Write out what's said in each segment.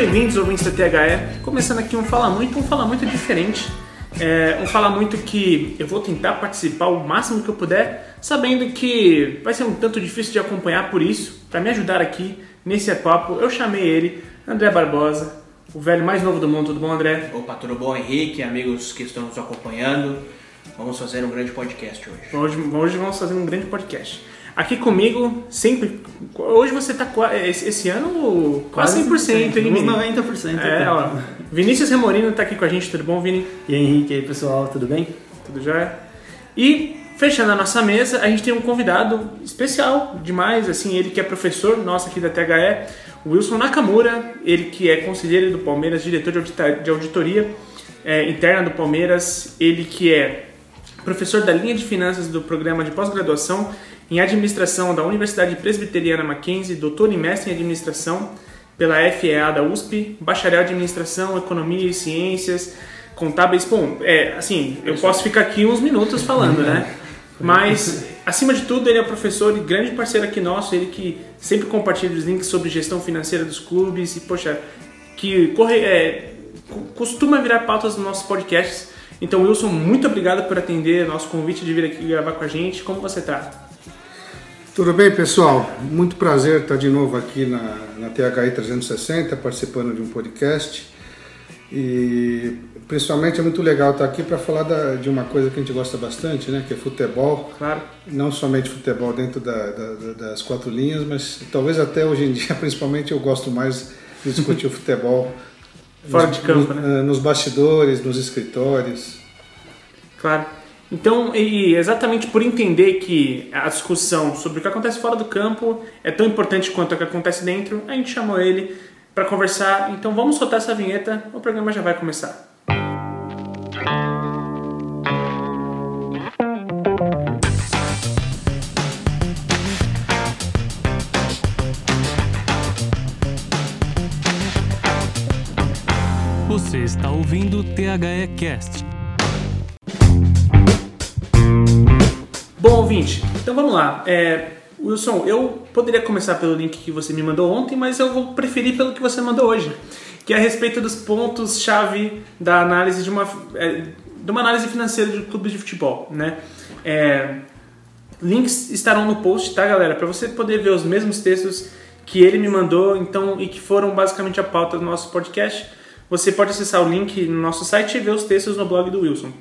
bem-vindos, ouvintes da THE. Começando aqui um Fala Muito, um Fala Muito diferente. É, um Fala Muito que eu vou tentar participar o máximo que eu puder, sabendo que vai ser um tanto difícil de acompanhar por isso. Para me ajudar aqui nesse papo, eu chamei ele, André Barbosa, o velho mais novo do mundo. Tudo bom, André? Opa, tudo bom, Henrique, amigos que estão nos acompanhando. Vamos fazer um grande podcast hoje. Hoje, hoje vamos fazer um grande podcast. Aqui comigo, sempre. Hoje você tá esse, esse ano quase 100%, hein, Vini? 90%. É, ó. Vinícius Remorino tá aqui com a gente, tudo bom, Vini? E aí, Henrique, e aí, pessoal, tudo bem? Tudo jóia? E fechando a nossa mesa, a gente tem um convidado especial demais, assim, ele que é professor nosso aqui da THE, Wilson Nakamura, ele que é conselheiro do Palmeiras, diretor de auditoria é, interna do Palmeiras, ele que é professor da linha de finanças do programa de pós-graduação em administração da Universidade Presbiteriana Mackenzie, doutor e mestre em administração pela FEA da USP, bacharel em administração, economia e ciências, contábeis. Bom, é, assim, eu posso ficar aqui uns minutos falando, né? Mas, acima de tudo, ele é professor e grande parceiro aqui nosso, ele que sempre compartilha os links sobre gestão financeira dos clubes e, poxa, que corre, é, costuma virar pautas nos nossos podcasts. Então, Wilson, muito obrigado por atender nosso convite de vir aqui gravar com a gente. Como você está? Tudo bem, pessoal? Muito prazer estar de novo aqui na, na THI 360, participando de um podcast. E principalmente é muito legal estar aqui para falar da, de uma coisa que a gente gosta bastante, né? Que é futebol. Claro. Não somente futebol dentro da, da, das quatro linhas, mas talvez até hoje em dia, principalmente, eu gosto mais de discutir o futebol. Fora nos, de campo, nos, né? Nos bastidores, nos escritórios. Claro. Então, e exatamente por entender que a discussão sobre o que acontece fora do campo é tão importante quanto o que acontece dentro, a gente chamou ele para conversar. Então, vamos soltar essa vinheta, o programa já vai começar. Você está ouvindo o THE Cast Bom, ouvinte, então vamos lá. É, Wilson, eu poderia começar pelo link que você me mandou ontem, mas eu vou preferir pelo que você mandou hoje, que é a respeito dos pontos-chave da análise de uma, é, de uma análise financeira de clubes de futebol, né? É, links estarão no post, tá, galera? Para você poder ver os mesmos textos que ele me mandou, então e que foram basicamente a pauta do nosso podcast. Você pode acessar o link no nosso site e ver os textos no blog do Wilson,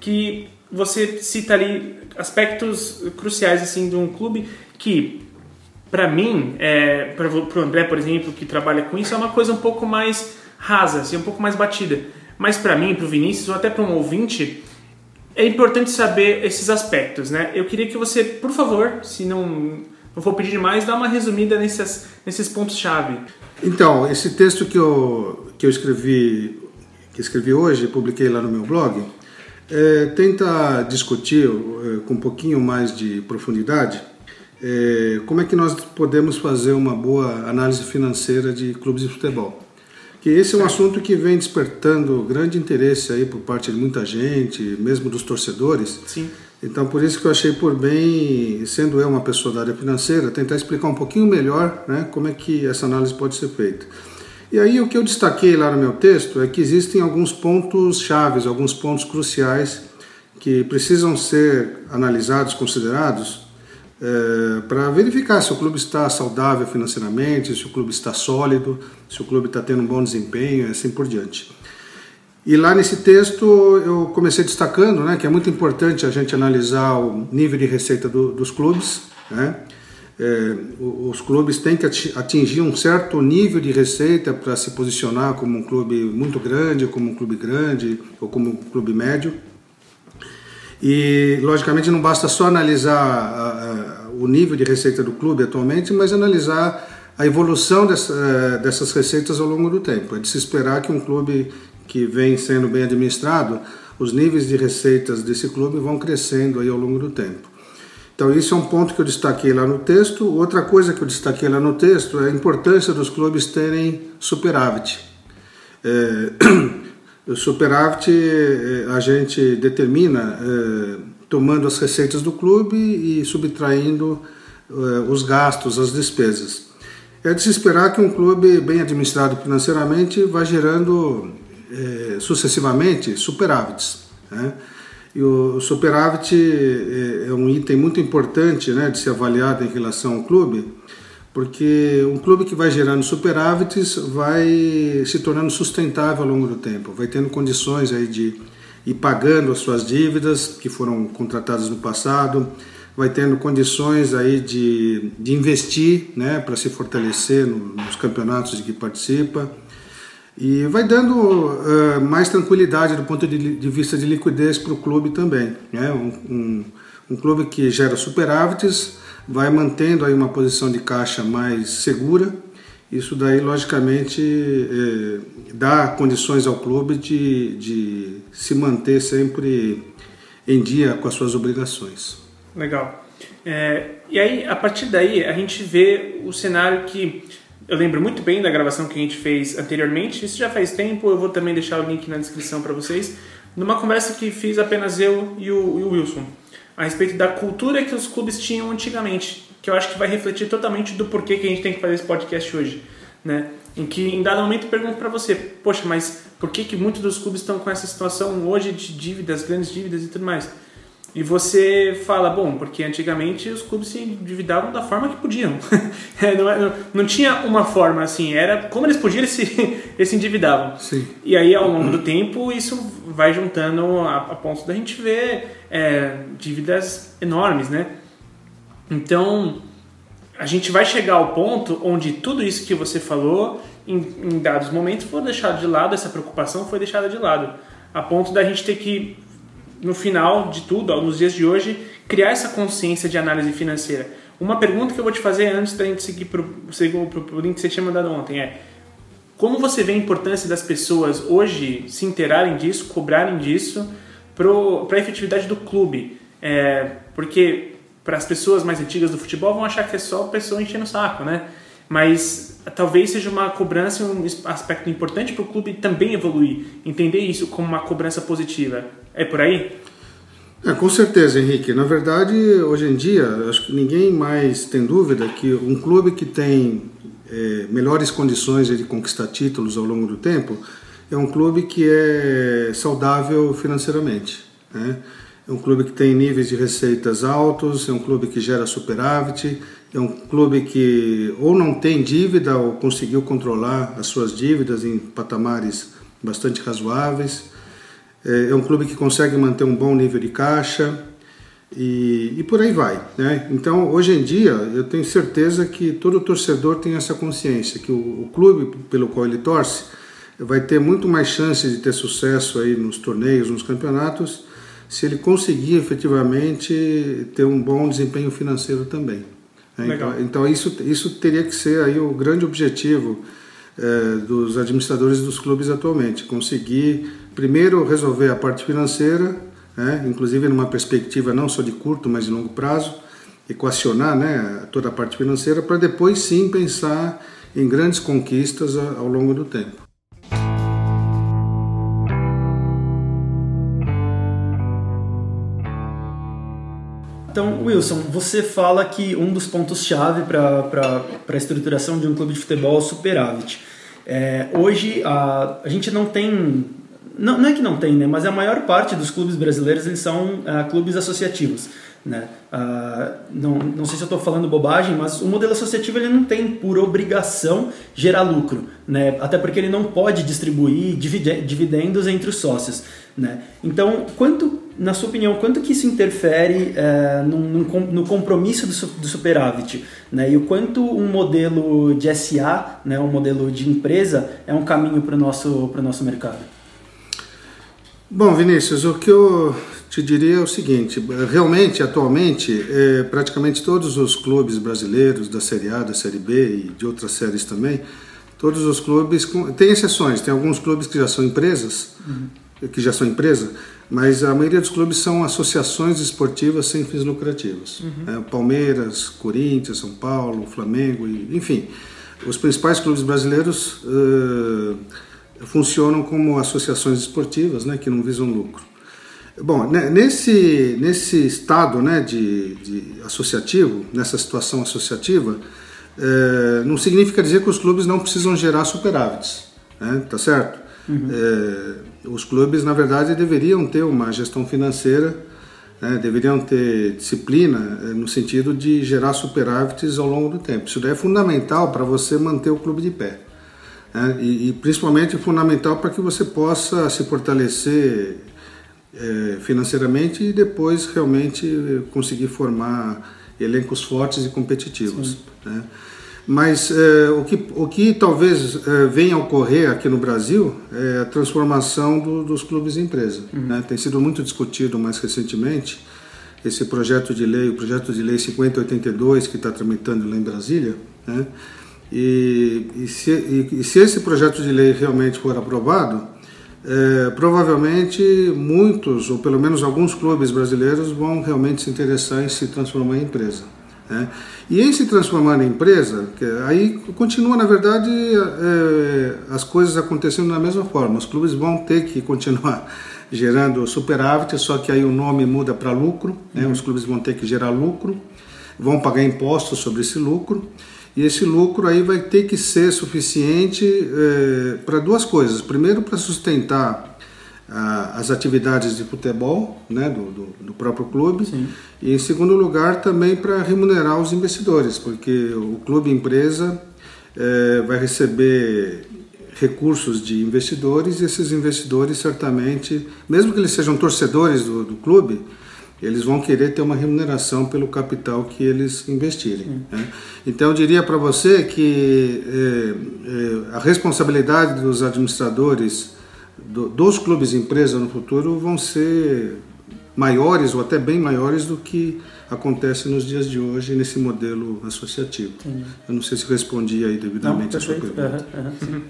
que você cita ali aspectos cruciais assim de um clube que para mim, é, para o André, por exemplo, que trabalha com isso, é uma coisa um pouco mais rasa, assim, um pouco mais batida. Mas para mim, para o Vinícius ou até para um ouvinte, é importante saber esses aspectos, né? Eu queria que você, por favor, se não, não for pedir demais, dá uma resumida nesses, pontos-chave. Então, esse texto que eu, que eu escrevi, que escrevi hoje, publiquei lá no meu blog, é, tenta discutir é, com um pouquinho mais de profundidade é, como é que nós podemos fazer uma boa análise financeira de clubes de futebol. Que esse é um assunto que vem despertando grande interesse aí por parte de muita gente, mesmo dos torcedores. Sim. Então, por isso que eu achei por bem, sendo eu uma pessoa da área financeira, tentar explicar um pouquinho melhor né, como é que essa análise pode ser feita. E aí o que eu destaquei lá no meu texto é que existem alguns pontos chaves, alguns pontos cruciais que precisam ser analisados, considerados, é, para verificar se o clube está saudável financeiramente, se o clube está sólido, se o clube está tendo um bom desempenho e assim por diante. E lá nesse texto eu comecei destacando né, que é muito importante a gente analisar o nível de receita do, dos clubes, né? É, os clubes têm que atingir um certo nível de receita para se posicionar como um clube muito grande, como um clube grande ou como um clube médio. E, logicamente, não basta só analisar a, a, o nível de receita do clube atualmente, mas analisar a evolução dessa, é, dessas receitas ao longo do tempo. É de se esperar que um clube que vem sendo bem administrado, os níveis de receitas desse clube vão crescendo aí ao longo do tempo. Então, isso é um ponto que eu destaquei lá no texto. Outra coisa que eu destaquei lá no texto é a importância dos clubes terem superávit. É, o superávit é, a gente determina é, tomando as receitas do clube e subtraindo é, os gastos, as despesas. É de se esperar que um clube bem administrado financeiramente vá gerando é, sucessivamente superávites. Né? E o superávit é, é um item muito importante né, de ser avaliado em relação ao clube, porque um clube que vai gerando superávites vai se tornando sustentável ao longo do tempo, vai tendo condições aí de ir pagando as suas dívidas que foram contratadas no passado, vai tendo condições aí de, de investir né, para se fortalecer no, nos campeonatos de que participa e vai dando uh, mais tranquilidade do ponto de, de vista de liquidez para o clube também. Né? Um, um, um, clube que gera superávites vai mantendo aí uma posição de caixa mais segura. Isso daí, logicamente, eh, dá condições ao clube de, de se manter sempre em dia com as suas obrigações. Legal. É, e aí, a partir daí, a gente vê o cenário que eu lembro muito bem da gravação que a gente fez anteriormente, isso já faz tempo, eu vou também deixar o link na descrição para vocês, numa conversa que fiz apenas eu e o, e o, Wilson, a respeito da cultura que os clubes tinham antigamente, que eu acho que vai refletir totalmente do porquê que a gente tem que fazer esse podcast hoje. Né? Em que em dado momento eu pergunto para você, poxa, mas por que, que muitos dos clubes estão com essa situação hoje de dívidas, grandes dívidas e tudo mais? E você fala, bom, porque antigamente os clubes se endividavam da forma que podiam. É, não, é, não, não, tinha uma forma assim, era como eles podiam, eles se, eles se endividavam. Sim. E aí, ao longo do tempo, isso vai juntando a, a ponto da gente ver é, dívidas enormes, né? Então, a gente vai chegar ao ponto onde tudo isso que você falou, em, em dados momentos, foi deixado de lado, essa preocupação foi deixada de lado. A ponto da gente ter que no final de tudo, nos dias de hoje, criar essa consciência de análise financeira. Uma pergunta que eu vou te fazer antes da gente seguir para o link que você tinha mandado ontem é como você vê a importância das pessoas hoje se interarem disso, cobrarem disso para a efetividade do clube? É, porque para as pessoas mais antigas do futebol vão achar que é só pessoa enchendo o saco, né? Mas talvez seja uma cobrança um aspecto importante para o clube também evoluir, entender isso como uma cobrança positiva. É por aí? É, com certeza, Henrique. Na verdade, hoje em dia, acho que ninguém mais tem dúvida que um clube que tem é, melhores condições de conquistar títulos ao longo do tempo é um clube que é saudável financeiramente. Né? É um clube que tem níveis de receitas altos, é um clube que gera superávit, é um clube que ou não tem dívida ou conseguiu controlar as suas dívidas em patamares bastante razoáveis é, é um clube que consegue manter um bom nível de caixa e, e por aí vai. Né? Então, hoje em dia, eu tenho certeza que todo torcedor tem essa consciência que o, o clube pelo qual ele torce vai ter muito mais chances de ter sucesso aí nos torneios, nos campeonatos, se ele conseguir efetivamente ter um bom desempenho financeiro também. Né? Então, então, isso, isso teria que ser aí o grande objetivo é, dos administradores dos clubes atualmente, conseguir primeiro resolver a parte financeira, né, inclusive numa perspectiva não só de curto, mas de longo prazo, equacionar né, toda a parte financeira, para depois sim pensar em grandes conquistas ao longo do tempo. Então, Wilson, você fala que um dos pontos-chave para a estruturação de um clube de futebol é o superávit. É, hoje, a, a gente não tem não, não, é que não tem, né? Mas a maior parte dos clubes brasileiros eles são uh, clubes associativos. Né? Uh, não, não sei se eu estou falando bobagem, mas o modelo associativo ele não tem por obrigação gerar lucro, né? até porque ele não pode distribuir dividendos entre os sócios. Né? Então, quanto, na sua opinião, quanto que isso interfere uh, no, no, no, compromisso do, do superávit? Né? E o quanto um modelo de SA, né, um modelo de empresa, é um caminho para o nosso, nosso mercado? Bom, Vinícius, o que eu te diria é o seguinte: realmente, atualmente, é, praticamente todos os clubes brasileiros da Série A, da Série B e de outras séries também, todos os clubes tem exceções. Tem alguns clubes que já são empresas, uhum. que já são empresa, mas a maioria dos clubes são associações esportivas sem fins lucrativos. Uhum. É, Palmeiras, Corinthians, São Paulo, Flamengo, e, enfim, os principais clubes brasileiros. Uh, funcionam como associações esportivas, né, que não visam lucro. Bom, né, nesse, nesse estado né, de, de associativo, nessa situação associativa, é, não significa dizer que os clubes não precisam gerar superávites, né? tá certo? Uhum. É, os clubes, na verdade, deveriam ter uma gestão financeira, né? deveriam ter disciplina é, no sentido de gerar superávites ao longo do tempo. Isso daí é fundamental para você manter o clube de pé. Né? E, e, principalmente fundamental para que você possa se fortalecer é, financeiramente e depois realmente conseguir formar elencos fortes e competitivos. Né? Mas é, o, que, o que talvez é, venha a ocorrer aqui no Brasil é a transformação do, dos clubes em empresa. Uhum. Né? Tem sido muito discutido mais recentemente esse projeto de lei, o projeto de lei 5082 que está tramitando lá em Brasília. Né? E, e, se, e, e se esse projeto de lei realmente for aprovado, é, provavelmente muitos, ou pelo menos alguns clubes brasileiros, vão realmente se interessar em se transformar em empresa. Né? E em se transformar em empresa, aí continua, na verdade, é, as coisas acontecendo da mesma forma. Os clubes vão ter que continuar gerando superávit, só que aí o nome muda para lucro, né? os clubes vão ter que gerar lucro, vão pagar impostos sobre esse lucro. E esse lucro aí vai ter que ser suficiente é, para duas coisas. Primeiro, para sustentar ah, as atividades de futebol né, do, do, do próprio clube. Sim. E em segundo lugar, também para remunerar os investidores, porque o clube empresa é, vai receber recursos de investidores e esses investidores certamente, mesmo que eles sejam torcedores do, do clube, eles vão querer ter uma remuneração pelo capital que eles investirem. Né? Então, eu diria para você que é, é, a responsabilidade dos administradores do, dos clubes empresa no futuro vão ser maiores ou até bem maiores do que acontece nos dias de hoje nesse modelo associativo. Eu não sei se respondi aí devidamente não, a sua pergunta. Uhum, uhum,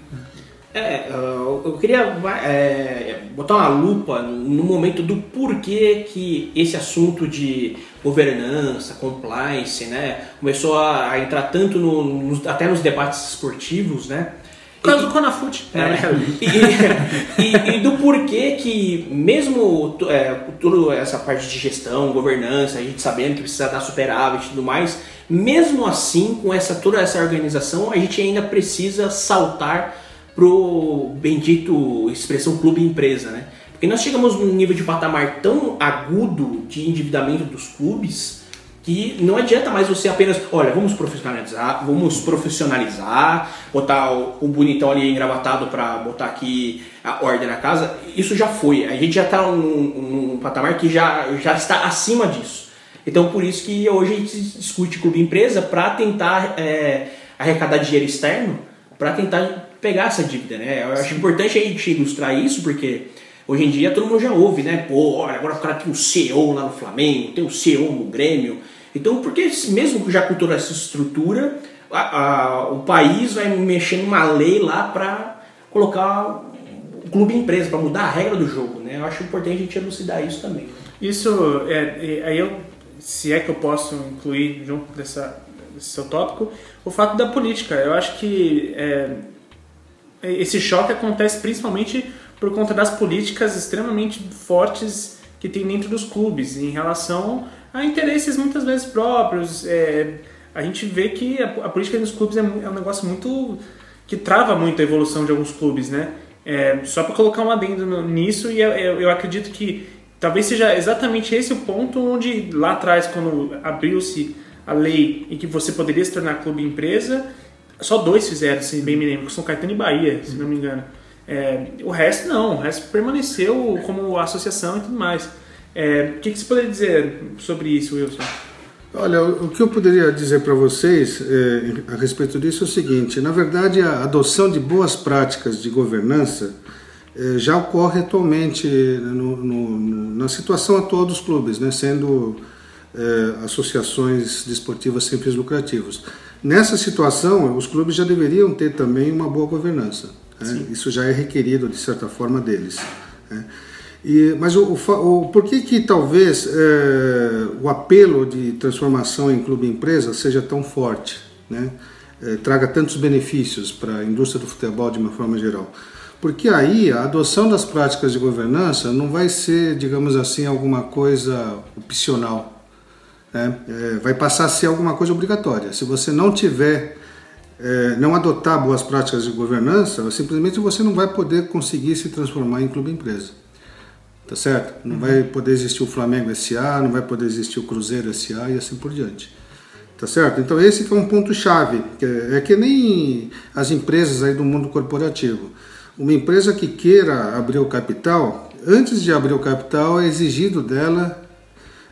é, eu queria é, botar uma lupa no momento do porquê que esse assunto de governança, compliance, né, começou a, entrar tanto no, no, até nos debates esportivos, né? Por causa do Conafute. É, e, e, e, do porquê que, mesmo é, toda essa parte de gestão, governança, a gente sabendo que precisa dar superávit e tudo mais, mesmo assim, com essa toda essa organização, a gente ainda precisa saltar pro bendito expressão clube empresa, né? Porque nós chegamos num nível de patamar tão agudo de endividamento dos clubes que não adianta mais você apenas, olha, vamos profissionalizar, vamos profissionalizar, botar o, bonitão ali engravatado para botar aqui a ordem na casa. Isso já foi. A gente já está num, num patamar que já, já está acima disso. Então por isso que hoje a gente discute clube empresa para tentar é, arrecadar dinheiro externo, para tentar pegar essa dívida, né? Eu acho importante a gente ilustrar isso porque hoje em dia todo mundo já ouve, né? Pô, olha, agora o cara tem um CEO lá no Flamengo, tem um CEO no Grêmio. Então, porque mesmo já com toda essa estrutura, a, a, o país vai mexer numa lei lá para colocar o clube empresa, para mudar a regra do jogo, né? Eu acho importante a gente elucidar isso também. Isso, é, aí eu, se é que eu posso incluir junto dessa, desse seu tópico, o fato da política. Eu acho que é, esse choque acontece principalmente por conta das políticas extremamente fortes que tem dentro dos clubes em relação a interesses muitas vezes próprios. É, a gente vê que a, a política dos clubes é, é, um negócio muito que trava muito a evolução de alguns clubes, né? É, só para colocar um adendo nisso, e eu, eu acredito que talvez seja exatamente esse o ponto onde lá atrás, quando abriu-se a lei e que você poderia se tornar clube empresa, só dois fizeram, se bem me lembro, que São Caetano e Bahia, se não me engano. É, o resto não, o resto permaneceu como associação e tudo mais. É, o que, que você poderia dizer sobre isso, Wilson? Olha, o que eu poderia dizer para vocês é, a respeito disso é o seguinte: na verdade, a adoção de boas práticas de governança é, já ocorre atualmente no, no, na situação atual dos clubes, né, sendo é, associações desportivas sem fins lucrativos. Nessa situação, os clubes já deveriam ter também uma boa governança. Né? Isso já é requerido, de certa forma, deles. Né? E, mas o, o, o, por que, que talvez é, o apelo de transformação em clube-empresa seja tão forte, né? É, traga tantos benefícios para a indústria do futebol de uma forma geral? Porque aí a adoção das práticas de governança não vai ser, digamos assim, alguma coisa opcional né, é, vai passar a ser alguma coisa obrigatória. Se você não tiver, é, não adotar boas práticas de governança, simplesmente você não vai poder conseguir se transformar em clube empresa. Tá certo? Não uhum. vai poder existir o Flamengo SA, não vai poder existir o Cruzeiro SA e assim por diante. Tá certo? Então esse é um ponto chave. É, é que nem as empresas aí do mundo corporativo. Uma empresa que queira abrir o capital, antes de abrir o capital é exigido dela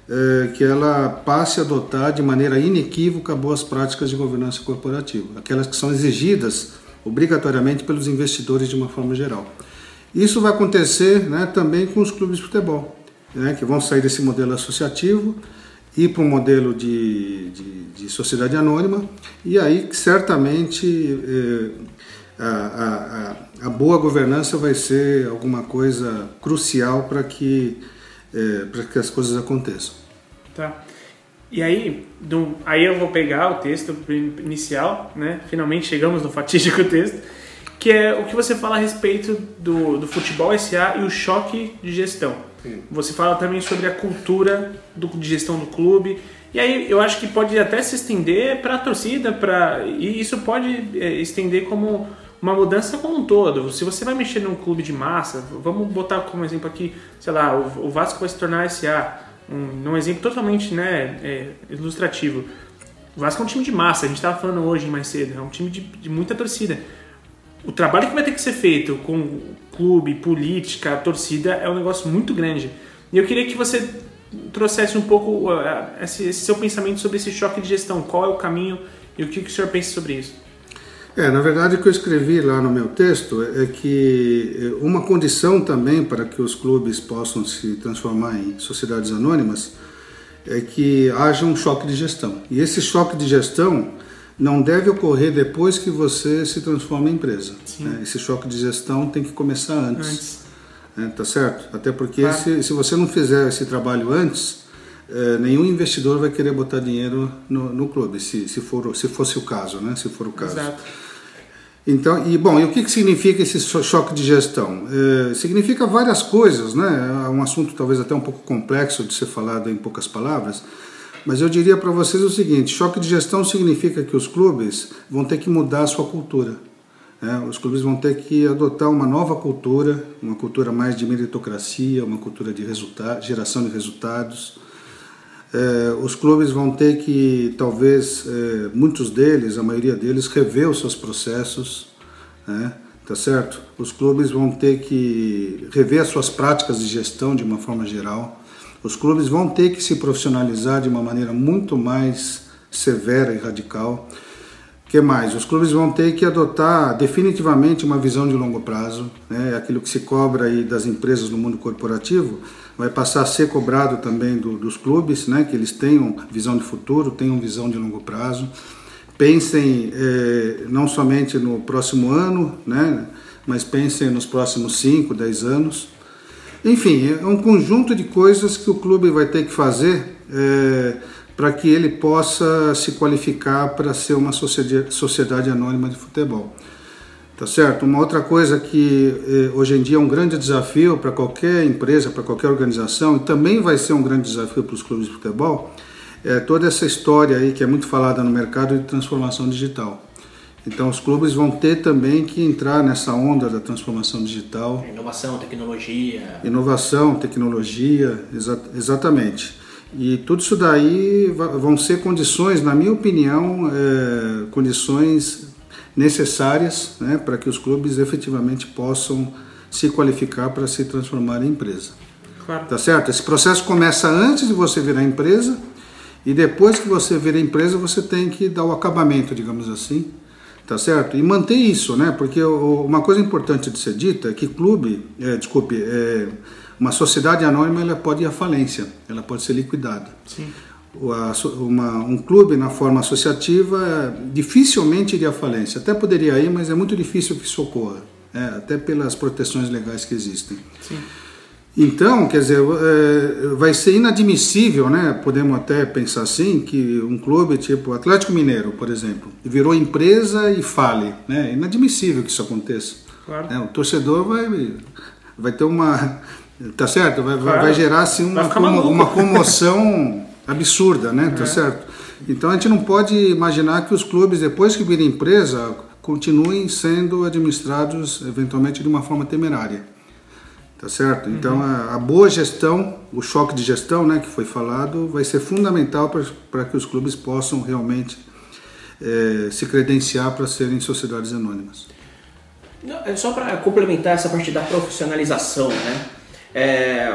é, que ela passe a adotar de maneira inequívoca boas práticas de governança corporativa, aquelas que são exigidas obrigatoriamente pelos investidores de uma forma geral. Isso vai acontecer né, também com os clubes de futebol, né, que vão sair desse modelo associativo ir para um modelo de, de, de, sociedade anônima e aí certamente eh, a, a, a, boa governança vai ser alguma coisa crucial para que, eh, para que as coisas aconteçam. Tá. E aí, do, aí eu vou pegar o texto inicial, né? Finalmente chegamos no fatídico texto, que é o que você fala a respeito do, do futebol SA e o choque de gestão. Você fala também sobre a cultura do, de gestão do clube. E aí eu acho que pode até se estender para a torcida, pra, e isso pode é, estender como uma mudança como um todo. Se você vai mexer num clube de massa, vamos botar como exemplo aqui, sei lá, o, Vasco vai se tornar SA, um, um exemplo totalmente né, é, ilustrativo. O Vasco é um time de massa, a gente estava falando hoje mais cedo, é um time de, de muita torcida o trabalho que vai ter que ser feito com clube, política, torcida é um negócio muito grande. E eu queria que você trouxesse um pouco uh, esse, seu pensamento sobre esse choque de gestão. Qual é o caminho e o que o senhor pensa sobre isso? É, na verdade, o que eu escrevi lá no meu texto é que eh, uma condição também para que os clubes possam se transformar em sociedades anônimas é que haja um choque de gestão. E esse choque de gestão não deve ocorrer depois que você se transforma em empresa. Né? Esse choque de gestão tem que começar antes. antes. Né? Tá certo? Até porque claro. se, se você não fizer esse trabalho antes, é, nenhum investidor vai querer botar dinheiro no, no clube, se, se, for, se fosse o caso, né? Se for o caso. Exato. Então, e bom, e o que, que significa esse choque de gestão? É, significa várias coisas, né? É um assunto talvez até um pouco complexo de ser falado em poucas palavras, mas eu diria para vocês o seguinte: choque de gestão significa que os clubes vão ter que mudar a sua cultura. Né? Os clubes vão ter que adotar uma nova cultura, uma cultura mais de meritocracia, uma cultura de geração de resultados. É, os clubes vão ter que, talvez, é, muitos deles, a maioria deles, rever os seus processos, né? tá certo? Os clubes vão ter que rever as suas práticas de gestão de uma forma geral. Os clubes vão ter que se profissionalizar de uma maneira muito mais severa e radical. que mais? Os clubes vão ter que adotar definitivamente uma visão de longo prazo. Né? Aquilo que se cobra aí das empresas no mundo corporativo vai passar a ser cobrado também do, dos clubes, né? que eles tenham visão de futuro, tenham visão de longo prazo. Pensem eh, não somente no próximo ano, né? mas pensem nos próximos 5, 10 anos. Enfim, é um conjunto de coisas que o clube vai ter que fazer é, para que ele possa se qualificar para ser uma sociedade anônima de futebol. Tá certo? Uma outra coisa que eh, hoje em dia é um grande desafio para qualquer empresa, para qualquer organização, e também vai ser um grande desafio para os clubes de futebol, é toda essa história aí que é muito falada no mercado de transformação digital. Então os clubes vão ter também que entrar nessa onda da transformação digital. Inovação, tecnologia. Inovação, tecnologia, exa exatamente. E tudo isso daí vão ser condições, na minha opinião, é, condições necessárias né, para que os clubes efetivamente possam se qualificar para se transformar em empresa. Claro. Tá certo? Esse processo começa antes de você virar empresa e depois que você vira empresa você tem que dar o acabamento, digamos assim, tá certo? E manter isso, né? Porque uma coisa importante de ser dita é que clube, é, desculpe, é, uma sociedade anônima ela pode ir à falência, ela pode ser liquidada. Sim. Uma, um clube na forma associativa dificilmente iria à falência. Até poderia ir, mas é muito difícil que isso ocorra, né? até pelas proteções legais que existem. Sim. Então, quer dizer, é, vai ser inadmissível, né? Podemos até pensar assim, que um clube tipo Atlético Mineiro, por exemplo, virou empresa e fale. Né? É inadmissível que isso aconteça. Claro. É, o torcedor vai, vai ter uma. Tá certo? Vai, claro. vai gerar assim, uma, uma, uma comoção absurda, né? Tá certo? Então a gente não pode imaginar que os clubes, depois que virem empresa, continuem sendo administrados eventualmente de uma forma temerária. Tá certo? Então a, a boa gestão, o choque de gestão, né, que foi falado, vai ser fundamental para que os clubes possam realmente eh, se credenciar para serem sociedades anônimas. Não, é só para complementar essa parte da profissionalização, né? É,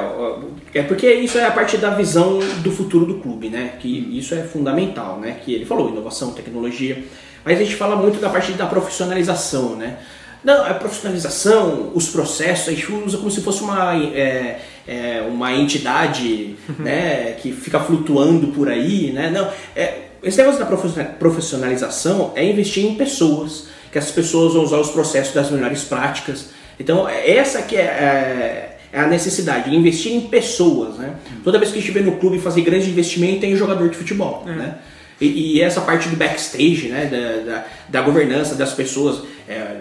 é porque isso é a parte da visão do futuro do clube, né? Que isso é fundamental, né? Que ele falou inovação, tecnologia, mas a gente fala muito da parte da profissionalização, né? Não, a profissionalização, os processos, a gente usa como se fosse uma, é, é, uma entidade né, que fica flutuando por aí, né? Não, é, esse negócio da profissionalização é investir em pessoas, que essas pessoas vão usar os processos das melhores práticas. Então, essa que é, é, a necessidade, investir em pessoas, né? Toda vez que estiver no clube fazer grande investimento em jogador de futebol, é. né? E, e, essa parte do backstage, né? Da, da, da governança das pessoas, é,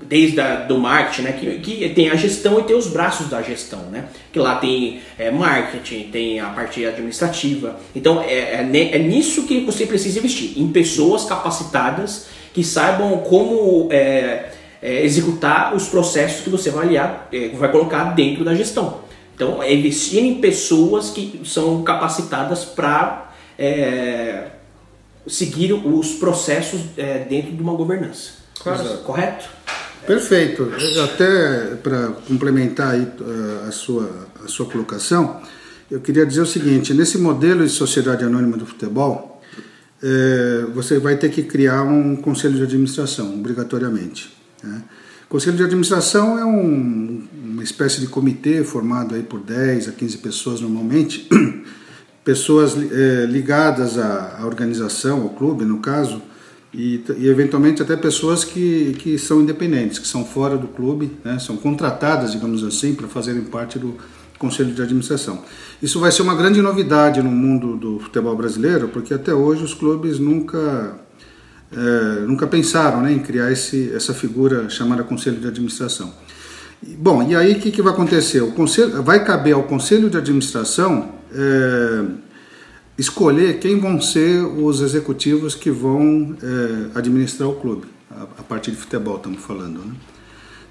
desde a, do marketing, né? Que, que tem a gestão e tem os braços da gestão, né? Que lá tem é, marketing, tem a parte administrativa. Então, é, é, é nisso que você precisa investir, em pessoas capacitadas que saibam como é, é, executar os processos que você vai, aliar, é, vai colocar dentro da gestão. Então, é investir em pessoas que são capacitadas para é, seguir os processos é, dentro de uma governança. Claro. Correto? Perfeito. Até para complementar aí a sua, a sua colocação, eu queria dizer o seguinte: nesse modelo de sociedade anônima do futebol, é, você vai ter que criar um conselho de administração, obrigatoriamente. Né? Conselho de administração é um, uma espécie de comitê formado aí por 10 a 15 pessoas normalmente, pessoas é, ligadas à, à, organização, ao clube no caso, e, e, eventualmente até pessoas que, que são independentes, que são fora do clube, né? são contratadas, digamos assim, para fazerem parte do, conselho de administração. Isso vai ser uma grande novidade no mundo do futebol brasileiro, porque até hoje os clubes nunca é, nunca pensaram né, em criar esse, essa figura chamada conselho de administração. Bom, e aí o que, que vai acontecer? O conselho, vai caber ao conselho de administração é, escolher quem vão ser os executivos que vão é, administrar o clube, a, a partir de futebol estamos falando. Né?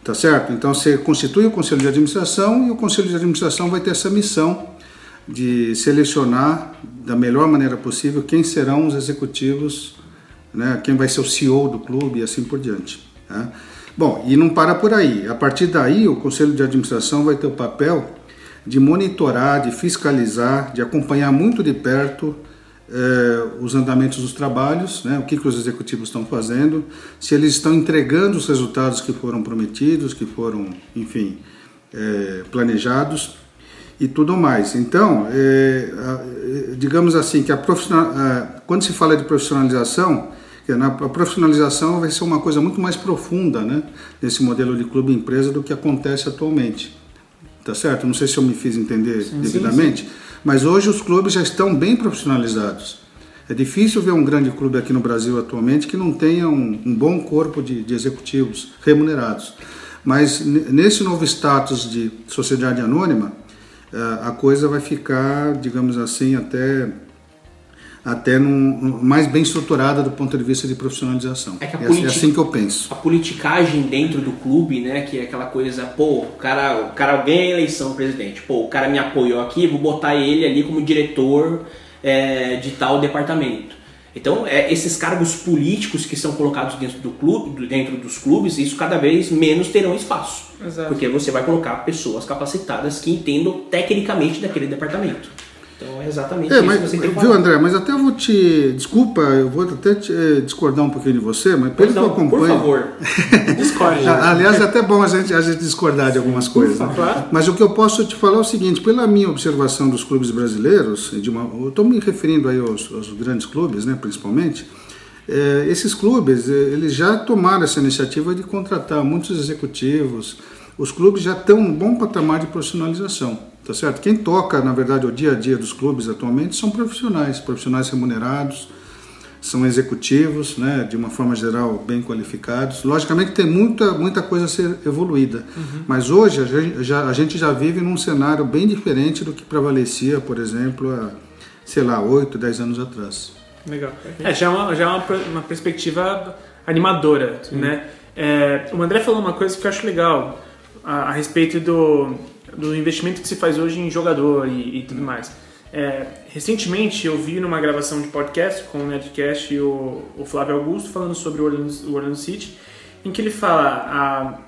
Tá certo? Então você constitui o conselho de administração e o conselho de administração vai ter essa missão de selecionar da melhor maneira possível quem serão os executivos, né, quem vai ser o CEO do clube e assim por diante. Né? Bom, e não para por aí. A partir daí, o conselho de administração vai ter o papel de monitorar, de fiscalizar, de acompanhar muito de perto eh, os andamentos dos trabalhos, né, o que, que os executivos estão fazendo, se eles estão entregando os resultados que foram prometidos, que foram, enfim, eh, planejados e tudo mais. Então, eh, digamos assim, que a profissional, quando se fala de profissionalização, a profissionalização vai ser uma coisa muito mais profunda né, nesse modelo de clube-empresa do que acontece atualmente. Tá certo? Não sei se eu me fiz entender sim, devidamente. Sim, sim. Mas hoje os clubes já estão bem profissionalizados. É difícil ver um grande clube aqui no Brasil atualmente que não tenha um, um bom corpo de, de, executivos remunerados. Mas nesse novo status de sociedade anônima, eh, a coisa vai ficar, digamos assim, até até num, mais bem estruturada do ponto de vista de profissionalização. É, é, é, assim que eu penso. A politicagem dentro do clube, né, que é aquela coisa, pô, o cara, o cara ganha a eleição presidente, pô, o cara me apoiou aqui, vou botar ele ali como diretor é, de tal departamento. Então, é, esses cargos políticos que são colocados dentro do clube, dentro dos clubes, isso cada vez menos terão espaço. Exato. Porque você vai colocar pessoas capacitadas que entendam tecnicamente daquele departamento. Então é exatamente é, isso mas, que você tem Viu, André, mas até eu vou te. Desculpa, eu vou até te, eh, discordar um pouquinho de você, mas pelo que eu acompanho. Por favor, discorde. Aliás, é até bom a gente, a gente discordar de algumas coisas. Né? Mas o que eu posso te falar é o seguinte: pela minha observação dos clubes brasileiros, de uma, eu estou me referindo aí aos, aos, grandes clubes, né, principalmente. É, esses clubes, eles já tomaram essa iniciativa de contratar muitos executivos. Os clubes já estão um bom patamar de profissionalização. Tá certo? Quem toca, na verdade, o dia a dia dos clubes atualmente são profissionais, profissionais remunerados, são executivos, né, de uma forma geral bem qualificados. Logicamente tem muita, muita coisa a ser evoluída, uhum. mas hoje a gente, já, a gente já vive num cenário bem diferente do que prevalecia, por exemplo, há sei lá, 8, 10 anos atrás. Legal. É, já é uma, já é uma, uma perspectiva animadora, né? É, o André falou uma coisa que eu acho legal a, a, respeito do, do investimento que se faz hoje em jogador e, e tudo mais. É, recentemente eu vi numa gravação de podcast com o Netcast e o, o Flávio Augusto falando sobre o Orlando, o Orlando City, em que ele fala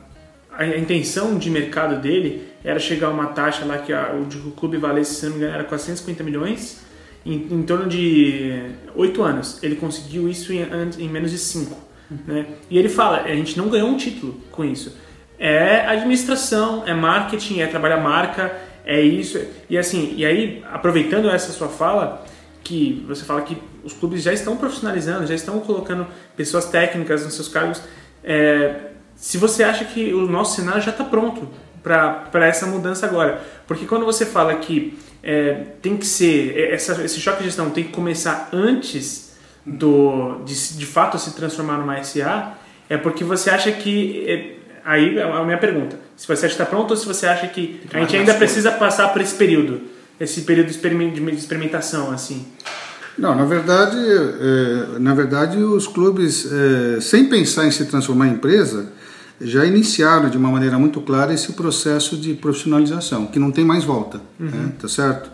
a, a intenção de mercado dele era chegar a uma taxa lá que a, o, clube valesse, se não me engano, era 450 milhões em, em torno de oito anos. Ele conseguiu isso em, em menos de cinco. Né? E ele fala, a gente não ganhou um título com isso. É administração, é marketing, é trabalhar marca, é isso. E assim, e aí, aproveitando essa sua fala, que você fala que os clubes já estão profissionalizando, já estão colocando pessoas técnicas nos seus cargos. É, se você acha que o nosso cenário já está pronto para essa mudança agora. Porque quando você fala que é, tem que ser, é, essa, esse choque de gestão tem que começar antes do, de, de fato se transformar numa SA, é porque você acha que. É, aí é a minha pergunta: se você acha que está pronto ou se você acha que, que a gente ainda precisa passar por esse período, esse período de experimentação, assim? Não, na verdade, é, na verdade os clubes, é, sem pensar em se transformar em empresa, já iniciaram de uma maneira muito clara esse processo de profissionalização, que não tem mais volta, uhum. né? tá certo?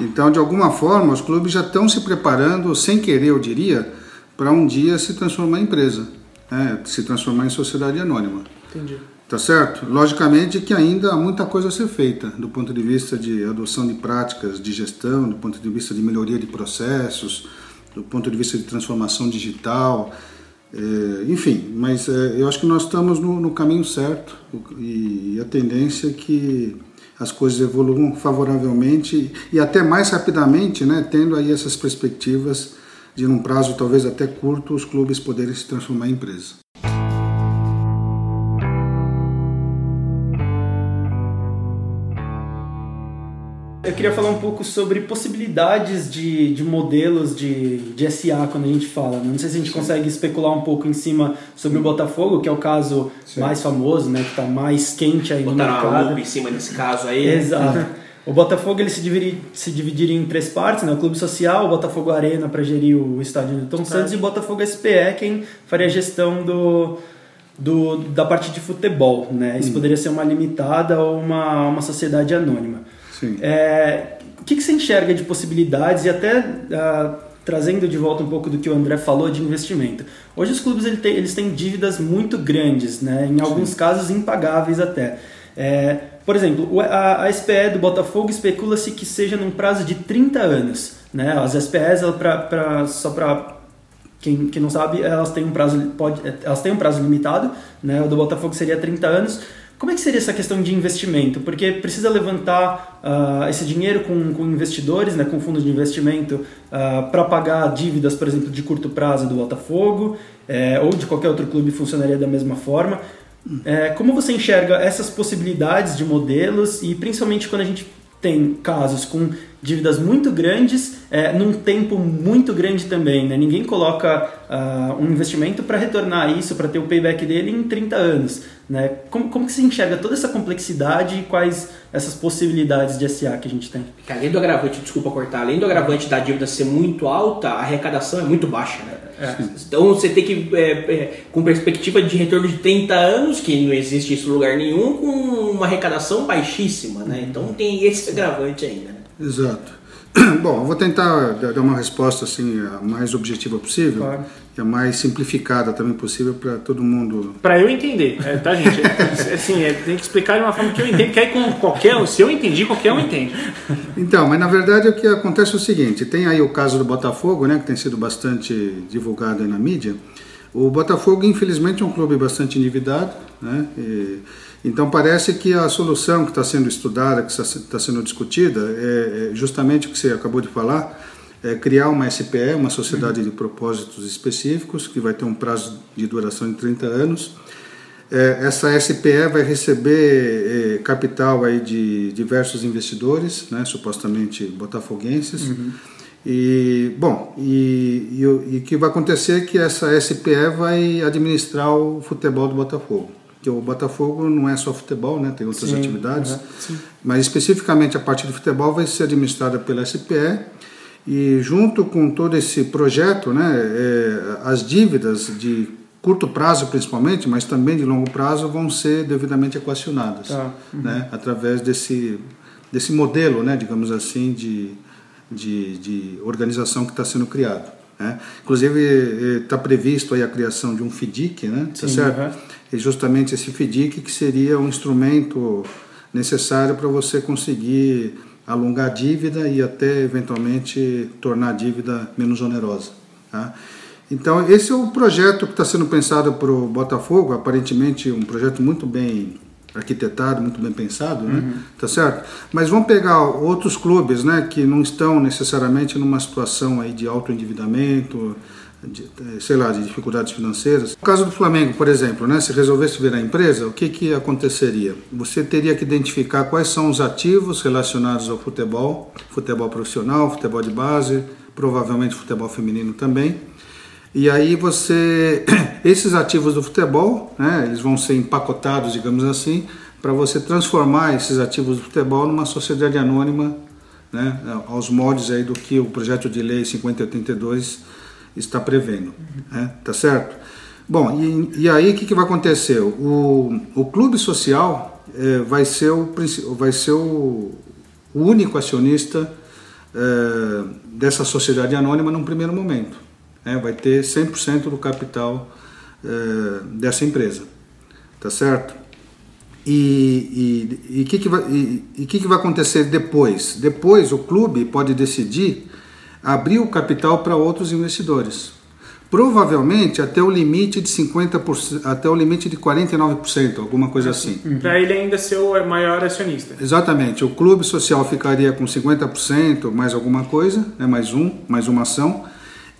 Então, de alguma forma, os clubes já estão se preparando, sem querer, eu diria, para um dia se transformar em empresa, né? se transformar em sociedade anônima. Entendi. Tá certo? Logicamente que ainda há muita coisa a ser feita do ponto de vista de adoção de práticas de gestão, do ponto de vista de melhoria de processos, do ponto de vista de transformação digital, é, enfim, mas é, eu acho que nós estamos no, no caminho certo e, e, a tendência é que as coisas evoluam favoravelmente e até mais rapidamente, né, tendo aí essas perspectivas de num prazo talvez até curto os clubes poderem se transformar em empresa. Eu queria falar um pouco sobre possibilidades de, de modelos de, de SA quando a gente fala. Né? Não sei se a gente Sim. consegue especular um pouco em cima sobre o Botafogo, que é o caso Sim. mais famoso, né? que está mais quente aí Botaram no mercado. Botaram em cima desse caso aí. Exato. O Botafogo ele se, dividir, se dividiria em três partes, né? o Clube Social, o Botafogo Arena para gerir o estádio do Tom Santos e o Botafogo SPE, quem faria a gestão do, do, da parte de futebol. Né? Isso hum. poderia ser uma limitada ou uma, uma sociedade anônima. É, o que, que você enxerga de possibilidades e até uh, trazendo de volta um pouco do que o André falou de investimento. Hoje os clubes eles têm, eles têm dívidas muito grandes, né? em alguns Sim. casos impagáveis até. É, por exemplo, a, a SPE do Botafogo especula-se que seja num prazo de 30 anos. Né? As SPEs, pra, pra, só para quem, quem não sabe, elas têm um prazo, pode, elas têm um prazo limitado, né? o do Botafogo seria 30 anos, como é que seria essa questão de investimento? Porque precisa levantar uh, esse dinheiro com, com investidores, né, com fundos de investimento, uh, ah, para pagar dívidas, por exemplo, de curto prazo do Botafogo, é, ou de qualquer outro clube funcionaria da mesma forma. É, como você enxerga essas possibilidades de modelos e principalmente quando a gente tem casos com dívidas muito grandes é, num tempo muito grande também. Né? Ninguém coloca uh, um investimento para retornar isso, para ter o payback dele em 30 anos. Né? Como, como que se enxerga toda essa complexidade e quais essas possibilidades de SA que a gente tem? Além do agravante, desculpa cortar, além do agravante da dívida ser muito alta, a arrecadação é muito baixa. Né? É. Então você tem que, é, é, com perspectiva de retorno de 30 anos, que não existe isso em lugar nenhum, com uma arrecadação baixíssima. Né? Então tem esse agravante ainda. Exato. Bom, eu vou tentar dar uma resposta assim a mais objetiva possível claro. e a mais simplificada também possível para todo mundo. Para eu entender, é, tá gente? É, assim, é, tem que explicar de uma forma que eu entendo, que aí com qualquer, se eu entendi, qualquer um entende. Então, mas na verdade o que acontece é o seguinte: tem aí o caso do Botafogo, né, que tem sido bastante divulgado na mídia. O Botafogo, infelizmente, é um clube bastante endividado, né? E, então parece que a solução que está sendo estudada, que está sendo discutida, é, é justamente o que você acabou de falar, é criar uma SPE, uma Sociedade de Propósitos Específicos, que vai ter um prazo de duração de 30 anos. É, essa SPE vai receber é, capital aí de diversos investidores, né, supostamente botafoguenses. Uhum. E, bom, e o que vai acontecer é que essa SPE vai administrar o futebol do Botafogo. Que o Botafogo não é só futebol, né? tem outras sim, atividades, mas especificamente a parte de futebol vai ser administrada pela SPE E. Junto com todo esse projeto, né, é, as dívidas de curto prazo principalmente, mas também de longo prazo vão ser devidamente equacionadas, Tá. né, através desse desse modelo, né, digamos assim, de de, de organização que está sendo criado. Né? Inclusive está previsto aí a criação de um FDIC, né, tá Sim, certo? aham. E justamente esse FDIC que seria um instrumento necessário para você conseguir alongar a dívida e até eventualmente tornar a dívida menos onerosa. Tá? Então esse é o projeto que está sendo pensado para o Botafogo, aparentemente um projeto muito bem arquitetado, muito bem pensado, né? Tá certo? Mas vamos pegar outros clubes, né, que não estão necessariamente numa situação aí de alto endividamento, de, eh, sei lá, de dificuldades financeiras. No caso do Flamengo, por exemplo, né, se resolvesse virar empresa, o que que aconteceria? Você teria que identificar quais são os ativos relacionados ao futebol, futebol profissional, futebol de base, provavelmente futebol feminino também. E aí você, esses ativos do futebol, né, eles vão ser empacotados, digamos assim, para você transformar esses ativos do futebol numa sociedade anônima, né, aos moldes aí do que o projeto de lei 5082 está prevendo, né, tá certo? Bom, e, e aí o que, que vai acontecer? O, o clube social eh, vai ser o, vai ser o, o único acionista eh, dessa sociedade anônima num primeiro momento. Né? Vai ter 100% do capital eh, dessa empresa, tá certo? E o e, e que, que, vai, e, e que, que vai acontecer depois? Depois o clube pode decidir abrir o capital para outros investidores. Provavelmente até o limite de 50%, até o limite de 49%, alguma coisa assim. Para ele ainda ser o maior acionista. Exatamente. O clube social ficaria com 50%, mais alguma coisa, né, mais um, mais uma ação.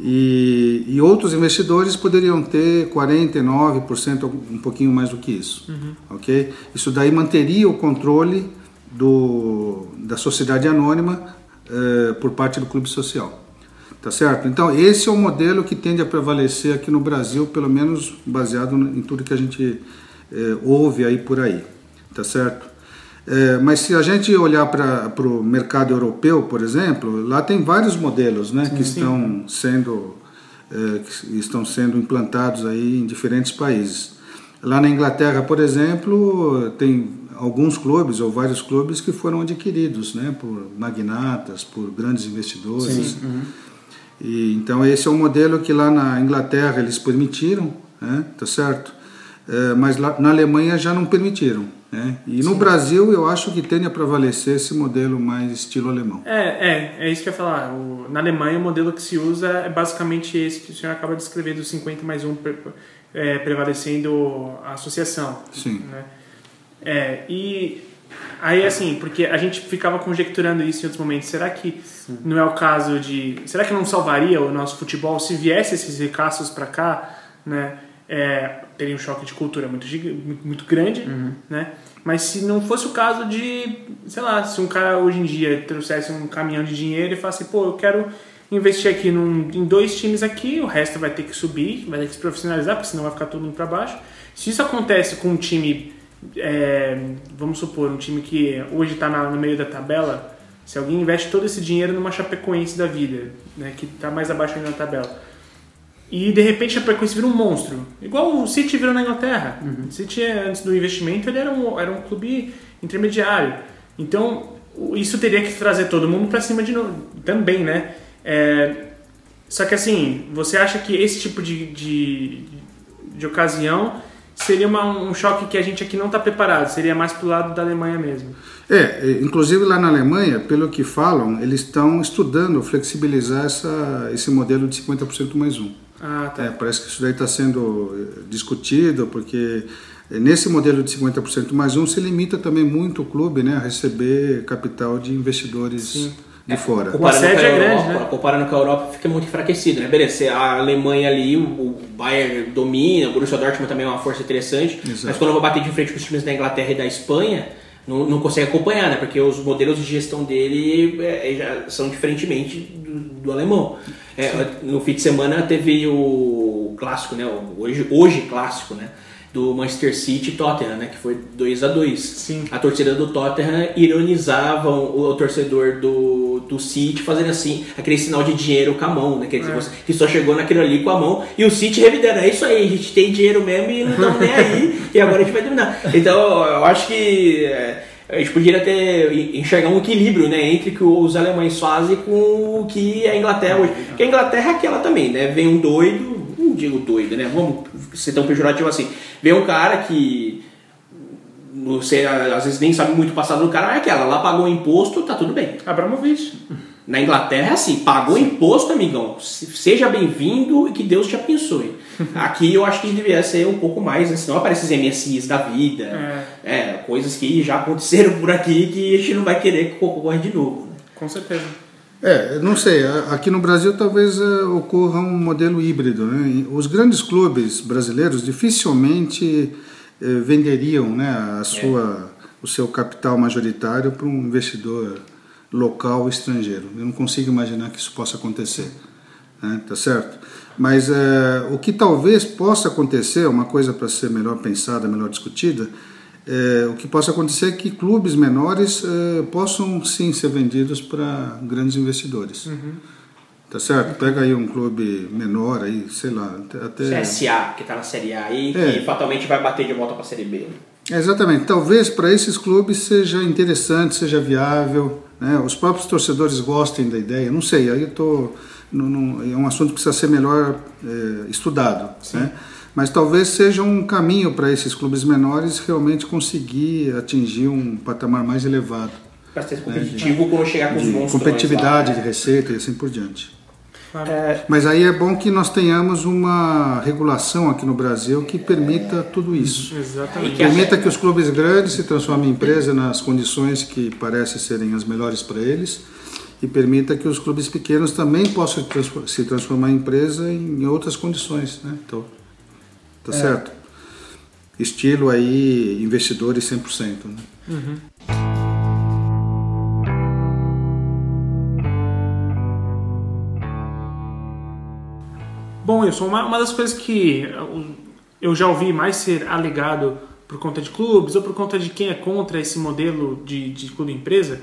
E, e outros investidores poderiam ter 49%, um pouquinho mais do que isso. ok? Isso daí manteria o controle do, da sociedade anônima eh, por parte do clube social. Tá certo? Então, esse é o modelo que tende a prevalecer aqui no Brasil, pelo menos baseado em tudo que a gente eh, ouve aí por aí. Tá certo? É, mas se a gente olhar para o mercado europeu, por exemplo, lá tem vários modelos né, que estão sendo, é, que estão sendo implantados aí em diferentes países. Lá na Inglaterra, por exemplo, tem alguns clubes ou vários clubes que foram adquiridos né, por magnatas, por grandes investidores. E, então esse é um modelo que lá na Inglaterra eles permitiram, né, tá certo? É, mas lá, na Alemanha já não permitiram. Né? E no Brasil eu acho que tende a prevalecer esse modelo mais estilo alemão. É, é, é isso que eu ia falar. O- na Alemanha, o modelo que se usa é basicamente esse que o senhor acaba de descrever, do 50 mais 1 pre- é, prevalecendo a associação. Sim. né? É, e aí, assim, porque a gente ficava conjecturando isso em outros momentos, será que não é o caso de. Será que não salvaria o nosso futebol se viesse esses ricaços para cá, né? É, teria um choque de cultura muito, muito, grande, né? Mas se não fosse o caso de, sei lá, se um cara hoje em dia trouxesse um caminhão de dinheiro e falasse, pô, eu quero investir aqui num, em dois times aqui, o resto vai ter que subir, vai ter que se profissionalizar, porque senão vai ficar todo mundo para baixo. Se isso acontece com um time, é, vamos supor, um time que hoje está no meio da tabela, se alguém investe todo esse dinheiro numa Chapecoense da vida, né, que está mais abaixo ainda na tabela, e de repente a Chapecoense vira um monstro, igual o City virou na Inglaterra. O City, antes do investimento, ele era um, era um clube intermediário. Então, o- isso teria que trazer todo mundo para cima de novo, também, né? É, só que assim, você acha que esse tipo de, de, de ocasião seria uma- um choque que a gente aqui não está preparado, seria mais pro lado da Alemanha mesmo. É, e, inclusive lá na Alemanha, pelo que falam, eles estão estudando flexibilizar essa, esse modelo de 50% mais um. Ah, tá. É, parece que isso daí está sendo eh, discutido, porque nesse modelo de 50% mais um se limita também muito o clube né, a receber capital de investidores de fora. Comparando sede com a é grande, Europa, né? comparando com a Europa, fica muito enfraquecido, né? Beleza, se a Alemanha ali, o, Bayern domina, o Borussia Dortmund também é uma força interessante, Exato. mas quando eu vou bater de frente com os times da Inglaterra e da Espanha, não, não consegue acompanhar, né? Porque os modelos de gestão dele é, já são diferentemente do, do alemão. É, no fim de semana teve o clássico, né? Hoje, hoje clássico, né? Do Manchester City e Tottenham, né? Que foi 2 a 2 Sim. a torcida do Tottenham ironizava o, o torcedor do, do City fazendo assim, aquele sinal de dinheiro com a mão, né? Quer dizer, você, que só chegou naquilo ali com a mão e o City revidando, é isso aí, a gente tem dinheiro mesmo e não estamos nem aí e agora a gente vai terminar. Então eu acho que é, a gente poderia ter enxergar um equilíbrio né, entre que os alemães fazem com o que a Inglaterra hoje. Porque a Inglaterra é aquela também, né? Vem um doido, não digo doido, né? Vamos ser tão pejorativo assim. Vem um cara que você às vezes nem sabe muito o passado do cara, é aquela, lá pagou imposto, tá tudo bem. Abramovich. Na Inglaterra é assim, pagou Sim. imposto, amigão, seja bem-vindo e que Deus te abençoe. Aqui eu acho que deveria ser um pouco mais, assim, não aparece os MSIs da vida, é. é. coisas que já aconteceram por aqui que a gente não vai querer que ocorra de novo. Né? Com certeza. É, não sei, aqui no Brasil talvez uh, ocorra um modelo híbrido. Né? Os grandes clubes brasileiros dificilmente uh, venderiam né, a sua, é. o seu capital majoritário para um investidor local estrangeiro. Eu não consigo imaginar que isso possa acontecer. Né? Tá certo? Mas uh, o que talvez possa acontecer, uma coisa para ser melhor pensada, melhor discutida, é, o que possa acontecer é que clubes menores é, possam sim ser vendidos para grandes investidores. Uhum. Tá certo? Pega aí um clube menor aí, sei lá, até. CSA, que está na Série A aí, é. que fatalmente vai bater de volta para a Série B. Né? Exatamente. Talvez para esses clubes seja interessante, seja viável, né? os próprios torcedores gostem da ideia. Não sei, aí eu tô. é um assunto que precisa ser melhor é, estudado. Sim. Né? mas talvez seja um caminho para esses clubes menores realmente conseguir atingir um patamar mais elevado. Para ser competitivo né? quando chegar com os bons Competitividade lá, né? de receita e assim por diante. É, mas aí é bom que nós tenhamos uma regulação aqui no Brasil que permita tudo isso. Exatamente. Permita que os clubes grandes se transformem em empresa nas condições que parecem serem as melhores para eles e permita que os clubes pequenos também possam se transformar em empresa em outras condições. Né? Então, tá é. certo? Estilo aí investidores 100%. Né? Uhum. Bom, Wilson, uma, uma das coisas que eu já ouvi mais ser alegado por conta de clubes ou por conta de quem é contra esse modelo de, de clube empresa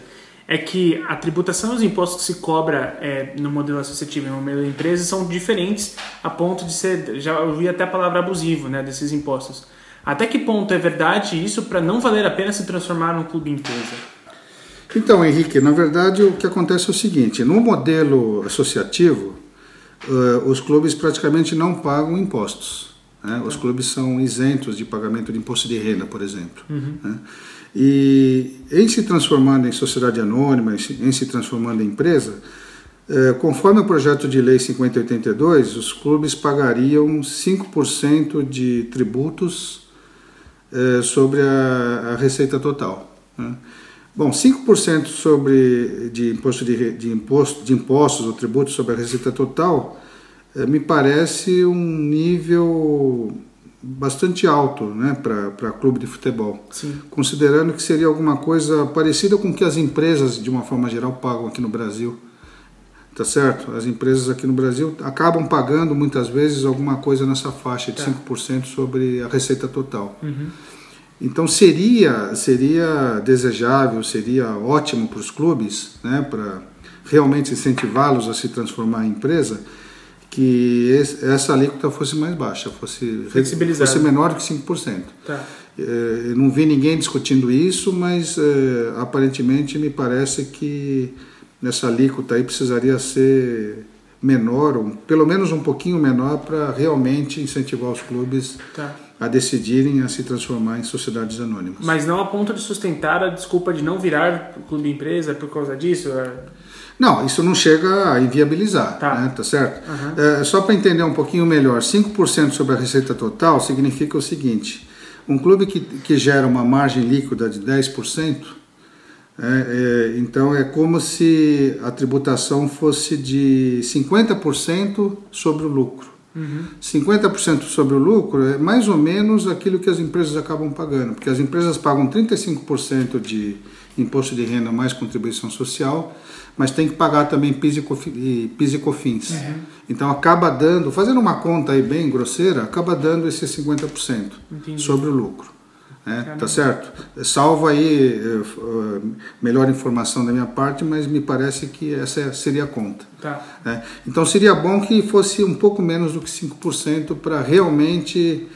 é que a tributação e os impostos que se cobra é, no modelo associativo e no modelo de empresa são diferentes a ponto de ser, já ouvi até a palavra abusivo, né, desses impostos. Até que ponto é verdade isso para não valer a pena se transformar num clube empresa? Então, Henrique, na verdade o que acontece é o seguinte: no modelo associativo, uh, os clubes praticamente não pagam impostos. Né? Os clubes são isentos de pagamento de imposto de renda, por exemplo. Uhum. Né? E em se transformando em sociedade anônima, em se transformando em empresa, eh, conforme o projeto de lei 5082, os clubes pagariam 5% de tributos eh, sobre a, a, receita total. Né? Bom, 5% sobre de imposto de, de, imposto, de impostos ou tributos sobre a receita total eh, me parece um nível bastante alto né, para clube de futebol. Sim. Considerando que seria alguma coisa parecida com o que as empresas, de uma forma geral, pagam aqui no Brasil. Tá certo? As empresas aqui no Brasil acabam pagando muitas vezes alguma coisa nessa faixa de tá. 5% sobre a receita total. Uhum. Então seria, seria desejável, seria ótimo para os clubes, né, para realmente incentivá-los a se transformar em empresa, que esse, essa alíquota fosse mais baixa, fosse, fosse menor que 5%. Tá. É, não vi ninguém discutindo isso, mas é, aparentemente me parece que essa alíquota aí precisaria ser menor, um, pelo menos um pouquinho menor, para realmente incentivar os clubes tá. A decidirem a se transformar em sociedades anônimas. Mas não a ponto de sustentar a desculpa de não virar clube empresa por causa disso? É... Não, isso não chega a inviabilizar, tá, né? tá certo? Uhum. É, só para entender um pouquinho melhor, 5% sobre a receita total significa o seguinte, um clube que, que gera uma margem líquida de 10%, é, é, então é como se a tributação fosse de 50% sobre o lucro. Uhum. 50% sobre o lucro é mais ou menos aquilo que as empresas acabam pagando, porque as empresas pagam 35% de imposto de renda mais contribuição social, mas tem que pagar também PIS e COFINS. Uhum. Então acaba dando, fazendo uma conta aí bem grosseira, acaba dando esses 50% Entendi. sobre o lucro. Né? Tá certo? Salvo aí uh, melhor informação da minha parte, mas me parece que essa seria a conta. Tá. Né? Então seria bom que fosse um pouco menos do que 5% para realmente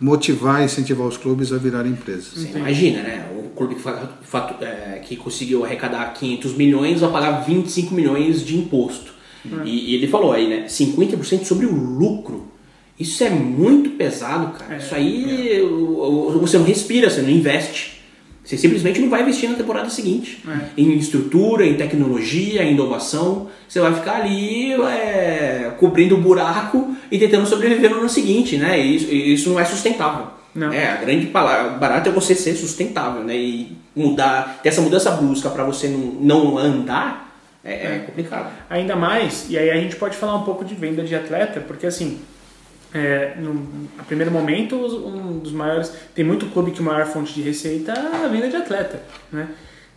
motivar e incentivar os clubes a virarem empresas. Você imagina, né? O clube que, é, que, conseguiu arrecadar 500 milhões vai pagar 25 milhões de imposto. Uhum. E, e, ele falou aí, né? 50% sobre o lucro. Isso é muito pesado, cara. É, Isso aí é. você não respira, você não investe. Você simplesmente não vai investir na temporada seguinte. É. Em estrutura, em tecnologia, em inovação. Você vai ficar ali é, cobrindo o buraco e tentando sobreviver no ano seguinte, né? E isso, isso não é sustentável. Não. É, a grande palavra, barato é você ser sustentável, né? E mudar, ter essa mudança brusca para você não, não andar é, é, complicado. Ainda mais, e aí a gente pode falar um pouco de venda de atleta, porque assim, é, no a primeiro momento, um dos maiores. Tem muito clube que a maior fonte de receita é a venda de atleta. Né?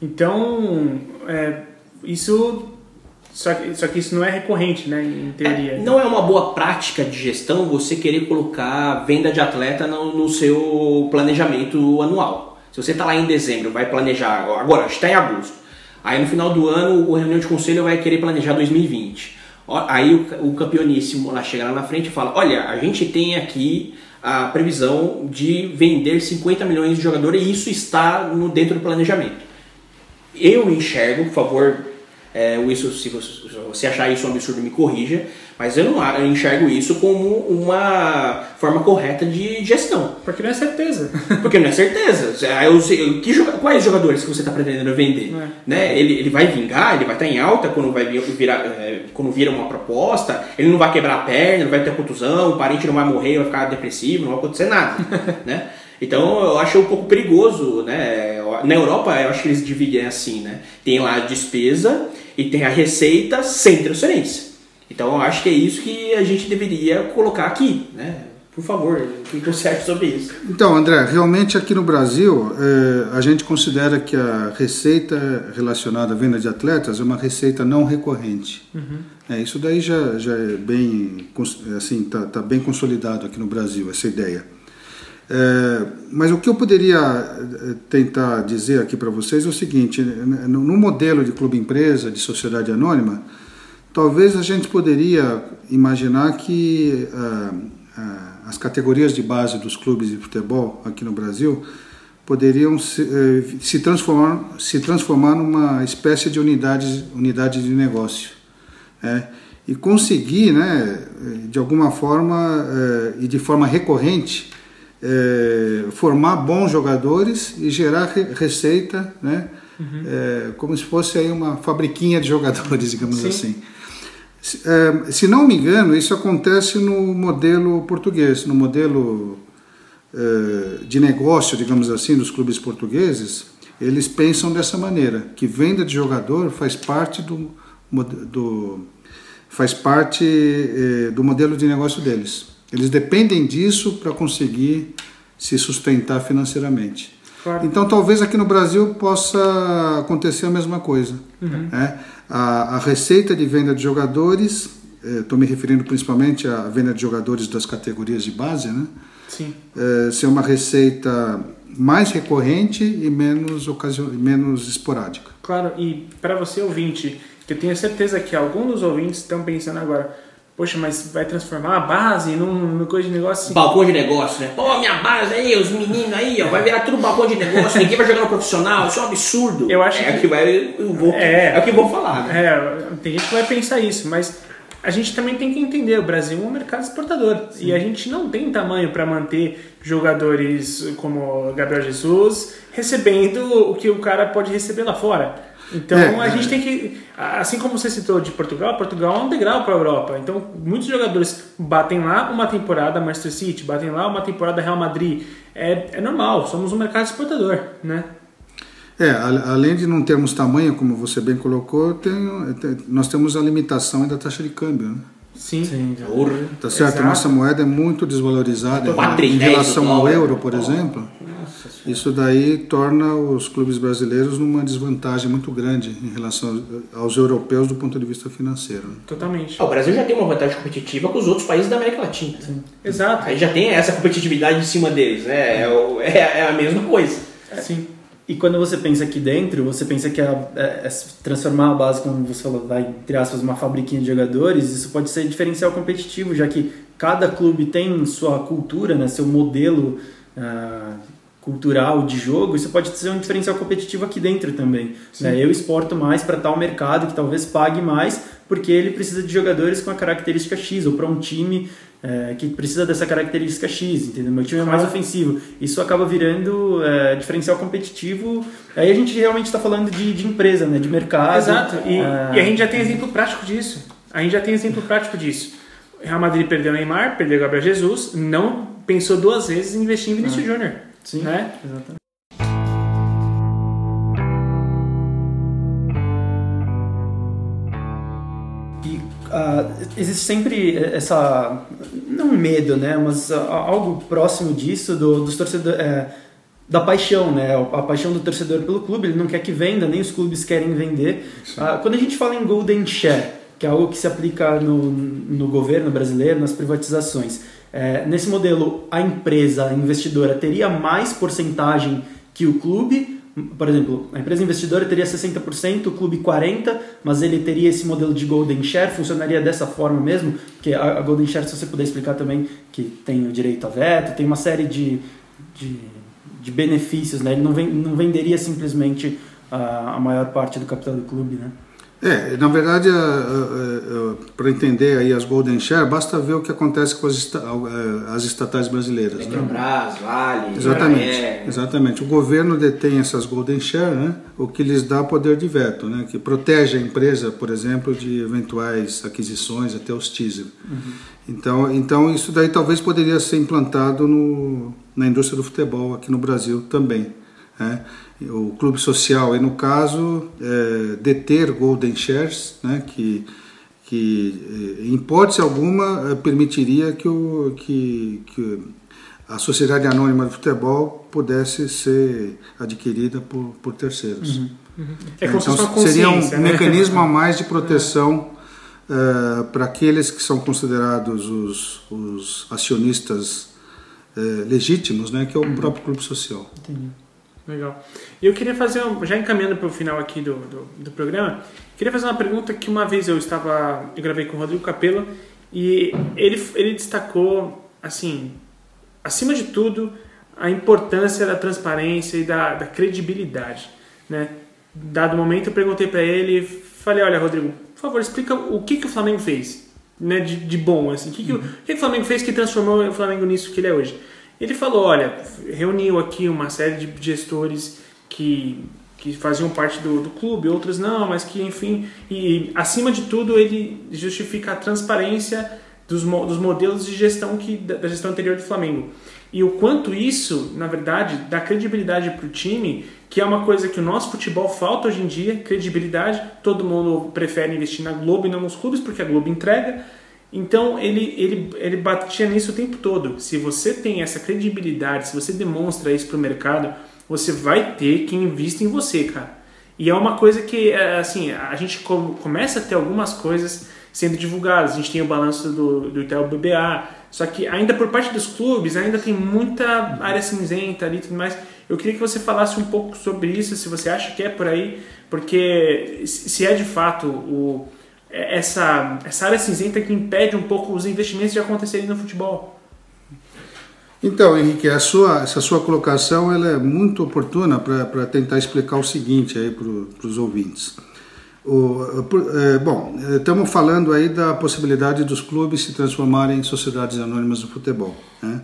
Então, é, isso. Só que, só que isso não é recorrente, né, em teoria. É, não é uma boa prática de gestão você querer colocar venda de atleta no, no seu planejamento anual. Se você está lá em dezembro, vai planejar. Agora, está em agosto. Aí no final do ano, o reunião de conselho vai querer planejar 2020. Aí o, o campeoníssimo lá chega lá na frente e fala: Olha, a gente tem aqui a previsão de vender 50 milhões de jogadores e isso está no, dentro do planejamento. Eu enxergo, por favor, é, isso, se você achar isso um absurdo, me corrija, mas eu não eu enxergo isso como uma forma correta de gestão. Porque não é certeza. Porque não é certeza. Eu sei, que, quais jogadores que você está pretendendo vender? É. Né? Ele, ele vai vingar, ele vai estar tá em alta quando, vai virar, é, quando vira uma proposta, ele não vai quebrar a perna, não vai ter contusão, o parente não vai morrer, vai ficar depressivo, não vai acontecer nada. né? Então eu acho um pouco perigoso, né? Na Europa eu acho que eles dividem assim, né? Tem lá a despesa e tem a receita sem transferência. Então eu acho que é isso que a gente deveria colocar aqui, né? Por favor, o que você acha sobre isso? Então, André, realmente aqui no Brasil é, a gente considera que a receita relacionada à venda de atletas é uma receita não recorrente. Uhum. É, isso daí já, já é bem, assim, tá, tá bem consolidado aqui no Brasil, essa ideia. É, mas o que eu poderia é, tentar dizer aqui para vocês é o seguinte: no, no modelo de clube empresa, de sociedade anônima, Talvez a gente poderia imaginar que uh, uh, as categorias de base dos clubes de futebol aqui no Brasil poderiam se, se, transformar, se transformar numa espécie de unidade, unidade de negócio. Né? E conseguir, né, de alguma forma e de forma recorrente, formar bons jogadores e gerar re receita, né, uhum. como se fosse aí uma fabriquinha de jogadores, digamos Sim. assim. É, se não me engano, isso acontece no modelo português, no modelo é, de negócio, digamos assim, dos clubes portugueses. Eles pensam dessa maneira, que venda de jogador faz parte do, do faz parte é, do modelo de negócio deles. Eles dependem disso para conseguir se sustentar financeiramente. Claro. Então, talvez aqui no Brasil possa acontecer a mesma coisa. Uhum. Né? A, a receita de venda de jogadores, estou eh, me referindo principalmente à venda de jogadores das categorias de base, né? Sim. É, ser uma receita mais recorrente e menos, ocasio... menos esporádica. Claro, e para você ouvinte, que eu tenho certeza que alguns dos ouvintes estão pensando agora, Poxa, mas vai transformar a base num, numa coisa de negócio assim. Balcão de negócio, né? Pô, minha base aí, os meninos aí, ó, vai virar tudo balcão de negócio, ninguém vai jogar no profissional, isso é um absurdo. Eu acho é que... o que vai, eu vou, é, é o que vou falar, né? É, tem gente que vai pensar isso, mas a gente também tem que entender, o Brasil é um mercado exportador Sim. e a gente não tem tamanho para manter jogadores como Gabriel Jesus recebendo o que o cara pode receber lá fora. Então é, a gente tem que, assim como você citou de Portugal, Portugal é um degrau para a Europa. Então muitos jogadores batem lá uma temporada Manchester City, batem lá uma temporada Real Madrid. É, é normal, somos um mercado exportador, né? É, além de não termos tamanho, como você bem colocou, tem, nós temos a limitação da taxa de câmbio, né? Sim. Sim. Tá certo? Exato. Nossa moeda é muito desvalorizada em relação ao euro, por exemplo. isso daí torna os clubes brasileiros numa desvantagem muito grande em relação aos europeus do ponto de vista financeiro. né? Totalmente. Ah, o Brasil já tem uma vantagem competitiva com os outros países da América Latina. Exato. Aí já tem essa competitividade em cima deles, né? É, é- é a mesma coisa. Sim. E quando você pensa aqui dentro, você pensa que a, é, é transformar a base, como você falou, vai, entre aspas, uma fabriquinha de jogadores, isso pode ser diferencial competitivo, já que cada clube tem sua cultura, né, seu modelo ah, cultural de jogo, isso pode ser um diferencial competitivo aqui dentro também. né? Eu exporto mais para tal mercado que talvez pague mais, porque ele precisa de jogadores com a característica X, ou para um time é, que precisa dessa característica X, entendeu? Meu time é mais ofensivo. Isso acaba virando é, diferencial competitivo. Aí a gente realmente está falando de, de empresa, né? De mercado. Exato. E, Ah, e a gente já tem exemplo prático disso. A gente já tem exemplo prático disso. Real Madrid perdeu o Neymar, perdeu o Gabriel Jesus, não pensou duas vezes em investir em Vinícius Júnior. Sim, Né? exatamente. Existe sempre essa não medo, né, mas ah, algo próximo disso do, dos torcedores é, da paixão, né, a paixão do torcedor pelo clube. Ele não quer que venda, nem os clubes querem vender. Ah, quando a gente fala em golden share, que é algo que se aplica no, no governo brasileiro, nas privatizações, é, nesse modelo a empresa a investidora teria mais porcentagem que o clube por exemplo, a empresa investidora teria 60%, o clube 40%, mas ele teria esse modelo de Golden Share, funcionaria dessa forma mesmo, que a, a Golden Share, se você puder explicar também, que tem o direito a veto, tem uma série de, de, de benefícios, né? ele não, vem, não venderia simplesmente a, a maior parte do capital do clube, né? É, na verdade, para entender aí as Golden Share, basta ver o que acontece com as, eh, as estatais brasileiras. Né? Petrobras, Vale, Exatamente, exatamente. O governo detém essas golden share, né? o que lhes dá poder de veto, né? que protege a empresa, por exemplo, de eventuais aquisições, até os teaser. Então, então isso daí talvez poderia ser implantado no, na indústria do futebol aqui no Brasil também. Né? O clube social, e no caso, é, deter golden shares, né? que que eh, em hipótese alguma eh, permitiria que, o, que, que a sociedade anônima de futebol pudesse ser adquirida por, por terceiros. É como se fosse uma Então, seria um né? mecanismo a mais de proteção eh, para aqueles que são considerados os, os acionistas eh, legítimos, né, que é o próprio clube social. Legal. E eu queria fazer, já encaminhando para o final aqui do, do, do programa, queria fazer uma pergunta que uma vez eu estava, eu gravei com o Rodrigo Capello e ele, ele destacou, assim, acima de tudo, a importância da transparência e da, da credibilidade, né? Dado o momento, eu perguntei para ele, falei, olha, Rodrigo, por favor, explica o que, que o Flamengo fez, né, de, de bom, assim, o que, que, o, o que, que o Flamengo fez que transformou o Flamengo nisso que ele é hoje? Ele falou, olha, reuniu aqui uma série de gestores que, que faziam parte do, do clube, outros não, mas que, enfim, e acima de tudo ele justifica a transparência dos, dos modelos de gestão que, da gestão anterior do Flamengo. E o quanto isso, na verdade, dá credibilidade para o time, que é uma coisa que o nosso futebol falta hoje em dia, credibilidade. Todo mundo prefere investir na Globo e não nos clubes, porque a Globo entrega. Então ele, ele, ele batia nisso o tempo todo. Se você tem essa credibilidade, se você demonstra isso para o mercado, você vai ter quem invista em você, cara. E é uma coisa que, é, assim, a gente com- começa a ter algumas coisas sendo divulgadas. A gente tem o balanço do, do Itaú BBA, só que ainda por parte dos clubes, ainda tem muita área cinzenta ali e tudo mais. Eu queria que você falasse um pouco sobre isso, se você acha que é por aí, porque se é de fato o, essa, essa área cinzenta que impede um pouco os investimentos de acontecerem no futebol. Então, Henrique, a sua, essa sua colocação ela é muito oportuna para tentar explicar o seguinte aí para os ouvintes. O, por- é, bom, é, estamos falando aí da possibilidade dos clubes se transformarem em sociedades anônimas do futebol. Né?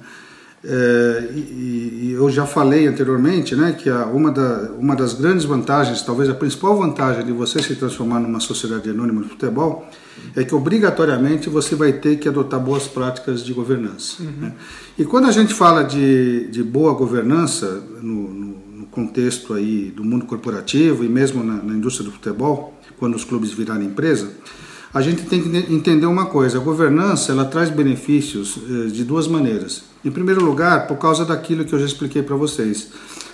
É, e, e eu já falei anteriormente né, que a, uma, da, uma das grandes vantagens, talvez a principal vantagem de você se transformar numa sociedade anônima de futebol é que obrigatoriamente você vai ter que adotar boas práticas de governança. né? E quando a gente fala de, de boa governança no, no, no contexto aí do mundo corporativo e mesmo na, na indústria do futebol, quando os clubes virarem empresa, a gente tem que entender uma coisa: a governança ela traz benefícios eh, de duas maneiras. Em primeiro lugar, por causa daquilo que eu já expliquei para vocês,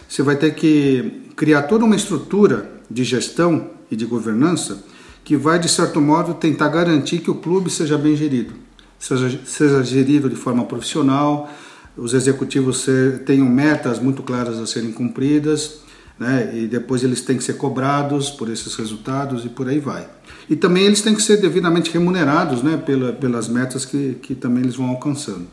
você vai ter que criar toda uma estrutura de gestão e de governança que vai, de certo modo, tentar garantir que o clube seja bem gerido, seja, seja gerido de forma profissional, os executivos tenham metas muito claras a serem cumpridas, né, e depois eles têm que ser cobrados por esses resultados e por aí vai. E também eles têm que ser devidamente remunerados né, pela, pelas metas que, que também eles vão alcançando.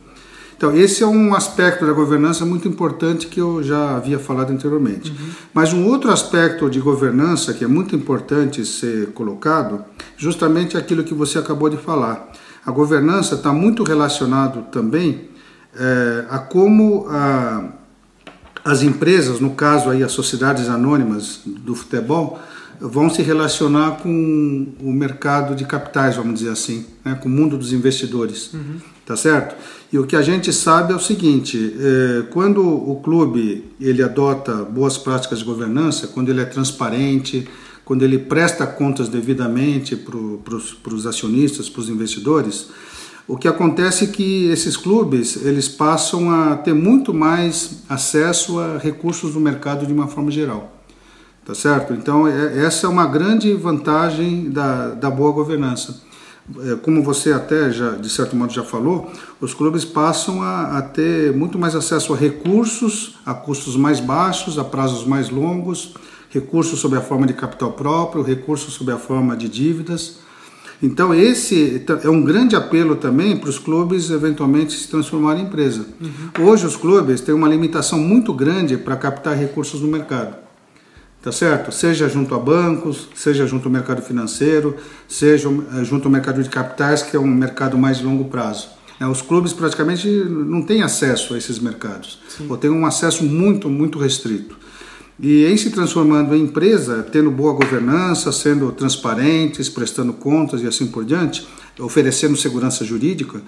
Então, esse é um aspecto da governança muito importante que eu já havia falado anteriormente. Uhum. Mas um outro aspecto de governança que é muito importante ser colocado, justamente aquilo que você acabou de falar. A governança está muito relacionado também é, a como a, as empresas, no caso aí as sociedades anônimas do futebol, vão se relacionar com o mercado de capitais, vamos dizer assim, né, com o mundo dos investidores, uhum. tá certo? E o que a gente sabe é o seguinte: é, quando o clube ele adota boas práticas de governança, quando ele é transparente, quando ele presta contas devidamente para os acionistas, para os investidores, o que acontece é que esses clubes eles passam a ter muito mais acesso a recursos do mercado de uma forma geral. Tá certo? Então, é, essa é uma grande vantagem da, da boa governança. É, como você até já, de certo modo, já falou, os clubes passam a, a ter muito mais acesso a recursos, a custos mais baixos, a prazos mais longos, recursos sob a forma de capital próprio, recursos sob a forma de dívidas. Então, esse é um grande apelo também para os clubes eventualmente se transformarem em empresa. Uhum. Hoje, os clubes têm uma limitação muito grande para captar recursos no mercado tá certo? Seja junto a bancos, seja junto ao mercado financeiro, seja eh, junto ao mercado de capitais, que é um mercado mais de longo prazo. É, os clubes praticamente não têm acesso a esses mercados, Sim. ou têm um acesso muito, muito restrito. E em se transformando em empresa, tendo boa governança, sendo transparentes, prestando contas e assim por diante, oferecendo segurança jurídica,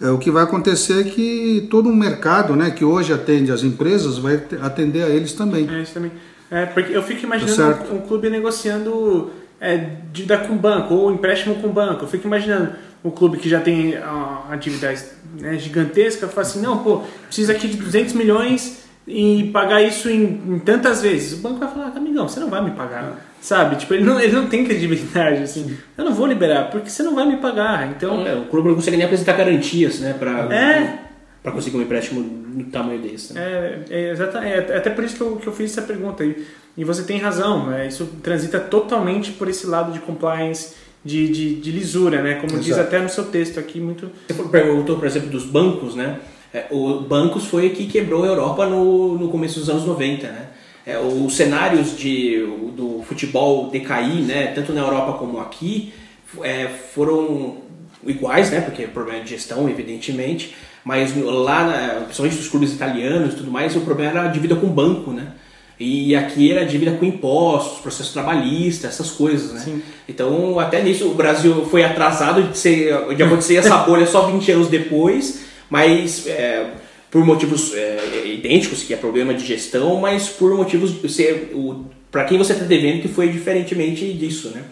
é, o que vai acontecer é que todo um mercado né, que hoje atende as empresas vai atender a eles também. É, isso também. É, porque eu fico imaginando tá um, um, clube negociando é, dívida com banco ou empréstimo com banco. Eu fico imaginando um clube que já tem a, a dívida né, gigantesca, fala assim, não, pô, precisa aqui de 200 milhões e pagar isso em, em, tantas vezes. O banco vai falar, amigão, você não vai me pagar, sabe? Tipo, ele não, ele não tem credibilidade, assim. Eu não vou liberar, porque você não vai me pagar. Então... É, o clube não consegue nem apresentar garantias, né? Pra... É para conseguir um empréstimo no tamanho desse. Né? É, é, exatamente. É até por isso que eu, que eu fiz essa pergunta. E, e você tem razão, né? isso transita totalmente por esse lado de compliance, de, de, de lisura, né? como Exato. diz até no seu texto aqui. muito. Você perguntou, por exemplo, dos bancos, né? É, o bancos foi que quebrou a Europa no, no começo dos anos 90, né? É, os cenários de, do futebol decair, né, tanto na Europa como aqui, é, foram iguais, né, porque é problema de gestão, evidentemente, mas lá, na, principalmente dos clubes italianos e tudo mais, o problema era a dívida com o banco, né? E aqui era a dívida com impostos, processo trabalhista, essas coisas, né? Sim. Então, até nisso, o Brasil foi atrasado de, ser, de acontecer essa bolha só 20 anos depois, mas é, por motivos é, idênticos, que é problema de gestão, mas por motivos, para quem você está devendo, que foi diferentemente disso, né?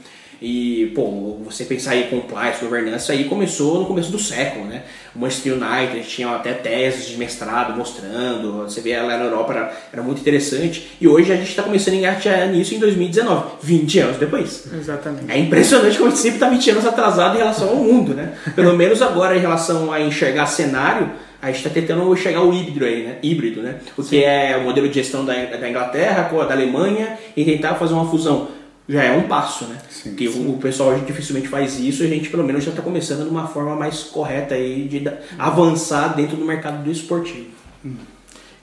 E, pô, você pensar em compliance, governança, aí começou no começo do século, né? O Manchester United tinha até teses de mestrado mostrando, você vê lá na Europa, era, era muito interessante. E hoje a gente está começando a engatear nisso em 2019, 20 anos depois. Exatamente. É impressionante como a gente sempre está 20 anos atrasado em relação ao mundo, né? Pelo menos agora em relação a enxergar cenário, a gente está tentando chegar ao híbrido aí, né? Híbrido, né? O que é o modelo de gestão da, da Inglaterra com a da Alemanha e tentar fazer uma fusão já é um passo, né? Sim, Porque sim. O, pessoal dificilmente faz isso, a gente pelo menos já está começando de uma forma mais correta aí de avançar dentro do mercado do esportivo.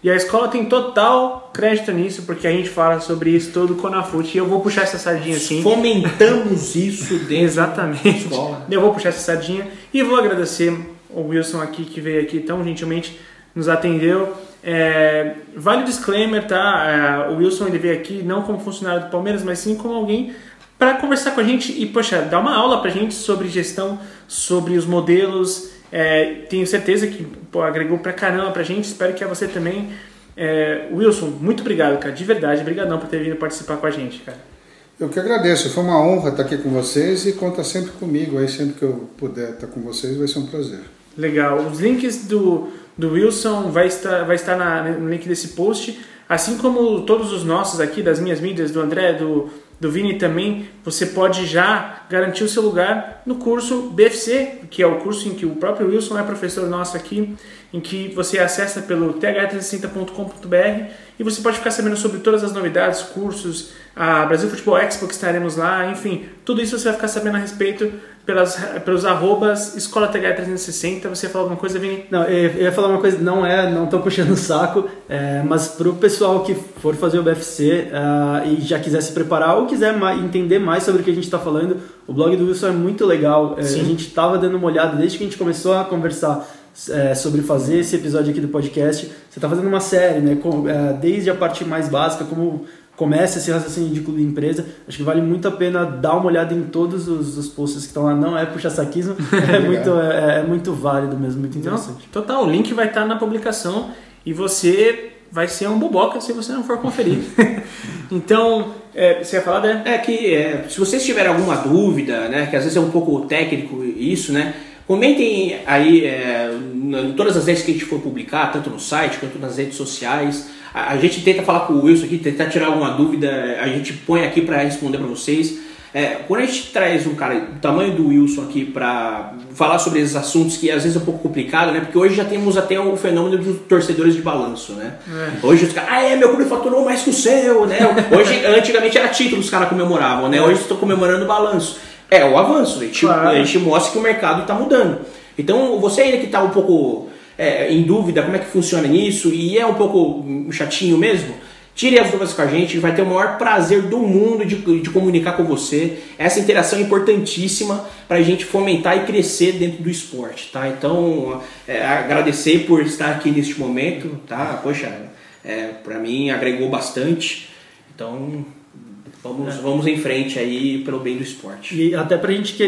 E a escola tem total crédito nisso, porque a gente fala sobre isso todo com a FUT. E eu vou puxar essa sardinha assim. Fomentamos isso dentro Exatamente. da escola. Eu vou puxar essa sardinha e vou agradecer o Wilson aqui, que veio aqui tão gentilmente, nos atendeu. É, vale o disclaimer, tá? É, o Wilson ele veio aqui não como funcionário do Palmeiras, mas sim como alguém para conversar com a gente e, poxa, dar uma aula pra gente sobre gestão, sobre os modelos. É, tenho certeza que pô, agregou pra caramba pra gente, espero que a você também. É, Wilson, muito obrigado, cara, de verdade, obrigadão por ter vindo participar com a gente, cara. Eu que agradeço, foi uma honra estar aqui com vocês e conta sempre comigo aí, sempre que eu puder estar com vocês, vai ser um prazer. Legal. Os links do, do Wilson vai estar, vai estar na, no link desse post, assim como todos os nossos aqui, das minhas mídias, do André, do, do Vini também, você pode já garantir o seu lugar no curso BFC, que é o curso em que o próprio Wilson é professor nosso aqui, em que você acessa pelo th360.com.br e você pode ficar sabendo sobre todas as novidades, cursos, a Brasil Futebol Expo que estaremos lá, enfim, tudo isso você vai ficar sabendo a respeito pelas, pelos arrobas Escola TH360. Você ia falar alguma coisa, Vini? Não, eu ia falar uma coisa, não é, não tô puxando o saco, é, mas pro pessoal que for fazer o BFC uh, e já quiser se preparar ou quiser mais, entender mais sobre o que a gente está falando, o blog do Wilson é muito legal. É, a gente estava dando uma olhada desde que a gente começou a conversar é, sobre fazer esse episódio aqui do podcast. Você está fazendo uma série, né? Com, é, desde a parte mais básica, como começa esse raciocínio de clube empresa. Acho que vale muito a pena dar uma olhada em todos os, os posts que estão lá. Não é puxa saquismo, é, muito, é, é, muito válido mesmo, muito interessante. Não, total, o link vai estar na publicação e você vai ser um boboca se você não for conferir. então, é, você ia falar, né? É que é, se vocês tiverem alguma dúvida, né, que às vezes é um pouco técnico isso, né, Comentem aí é, em todas as vezes que a gente for publicar, tanto no site quanto nas redes sociais. A, a gente tenta falar com o Wilson aqui, tentar tirar alguma dúvida, a gente põe aqui para responder para vocês. É, quando a gente traz um cara do tamanho do Wilson aqui para falar sobre esses assuntos que às vezes é um pouco complicado, né? Porque hoje já temos até o fenômeno dos torcedores de balanço, né? É. Hoje os caras, ah, é, meu clube faturou mais que o seu, né? Hoje, antigamente era título os caras comemoravam, né? Hoje estou comemorando o balanço. É o avanço, a gente, claro. a gente mostra que o mercado está mudando. Então, você ainda que está um pouco é, em dúvida como é que funciona nisso e é um pouco chatinho mesmo, tire as dúvidas com a gente, vai ter o maior prazer do mundo de, de comunicar com você. Essa interação é importantíssima para a gente fomentar e crescer dentro do esporte, tá? Então, é, agradecer por estar aqui neste momento, tá? Poxa, é, para mim agregou bastante. Então, Vamos, é. vamos em frente aí pelo bem do esporte. E até pra gente que,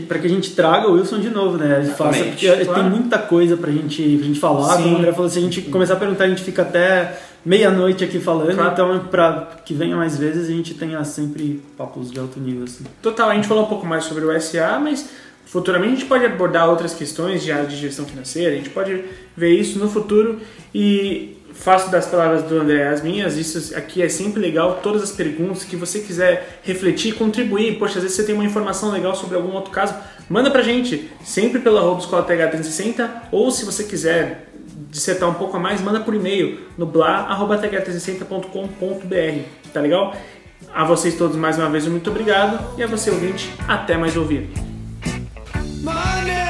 para que a gente traga o Wilson de novo, né? Faça, porque claro. tem muita coisa pra gente, pra gente falar. Sim. Como o André falou, se a gente começar a perguntar, a gente fica até meia-noite aqui falando. Claro. Então, para que venha mais vezes, a gente tenha sempre papos de alto nível. Assim. Total, a gente falou um pouco mais sobre o SA, mas futuramente a gente pode abordar outras questões de área de gestão financeira, a gente pode ver isso no futuro. E faço das palavras do André as minhas, isso aqui é sempre legal, todas as perguntas que você quiser refletir, contribuir, poxa, às vezes você tem uma informação legal sobre algum outro caso, manda pra gente, sempre pela arroba escola TH360, ou se você quiser dissertar um pouco a mais, manda por e-mail no bla.th360.com.br, tá legal? A vocês todos mais uma vez, muito obrigado, e a você ouvinte, até mais ouvir. Money,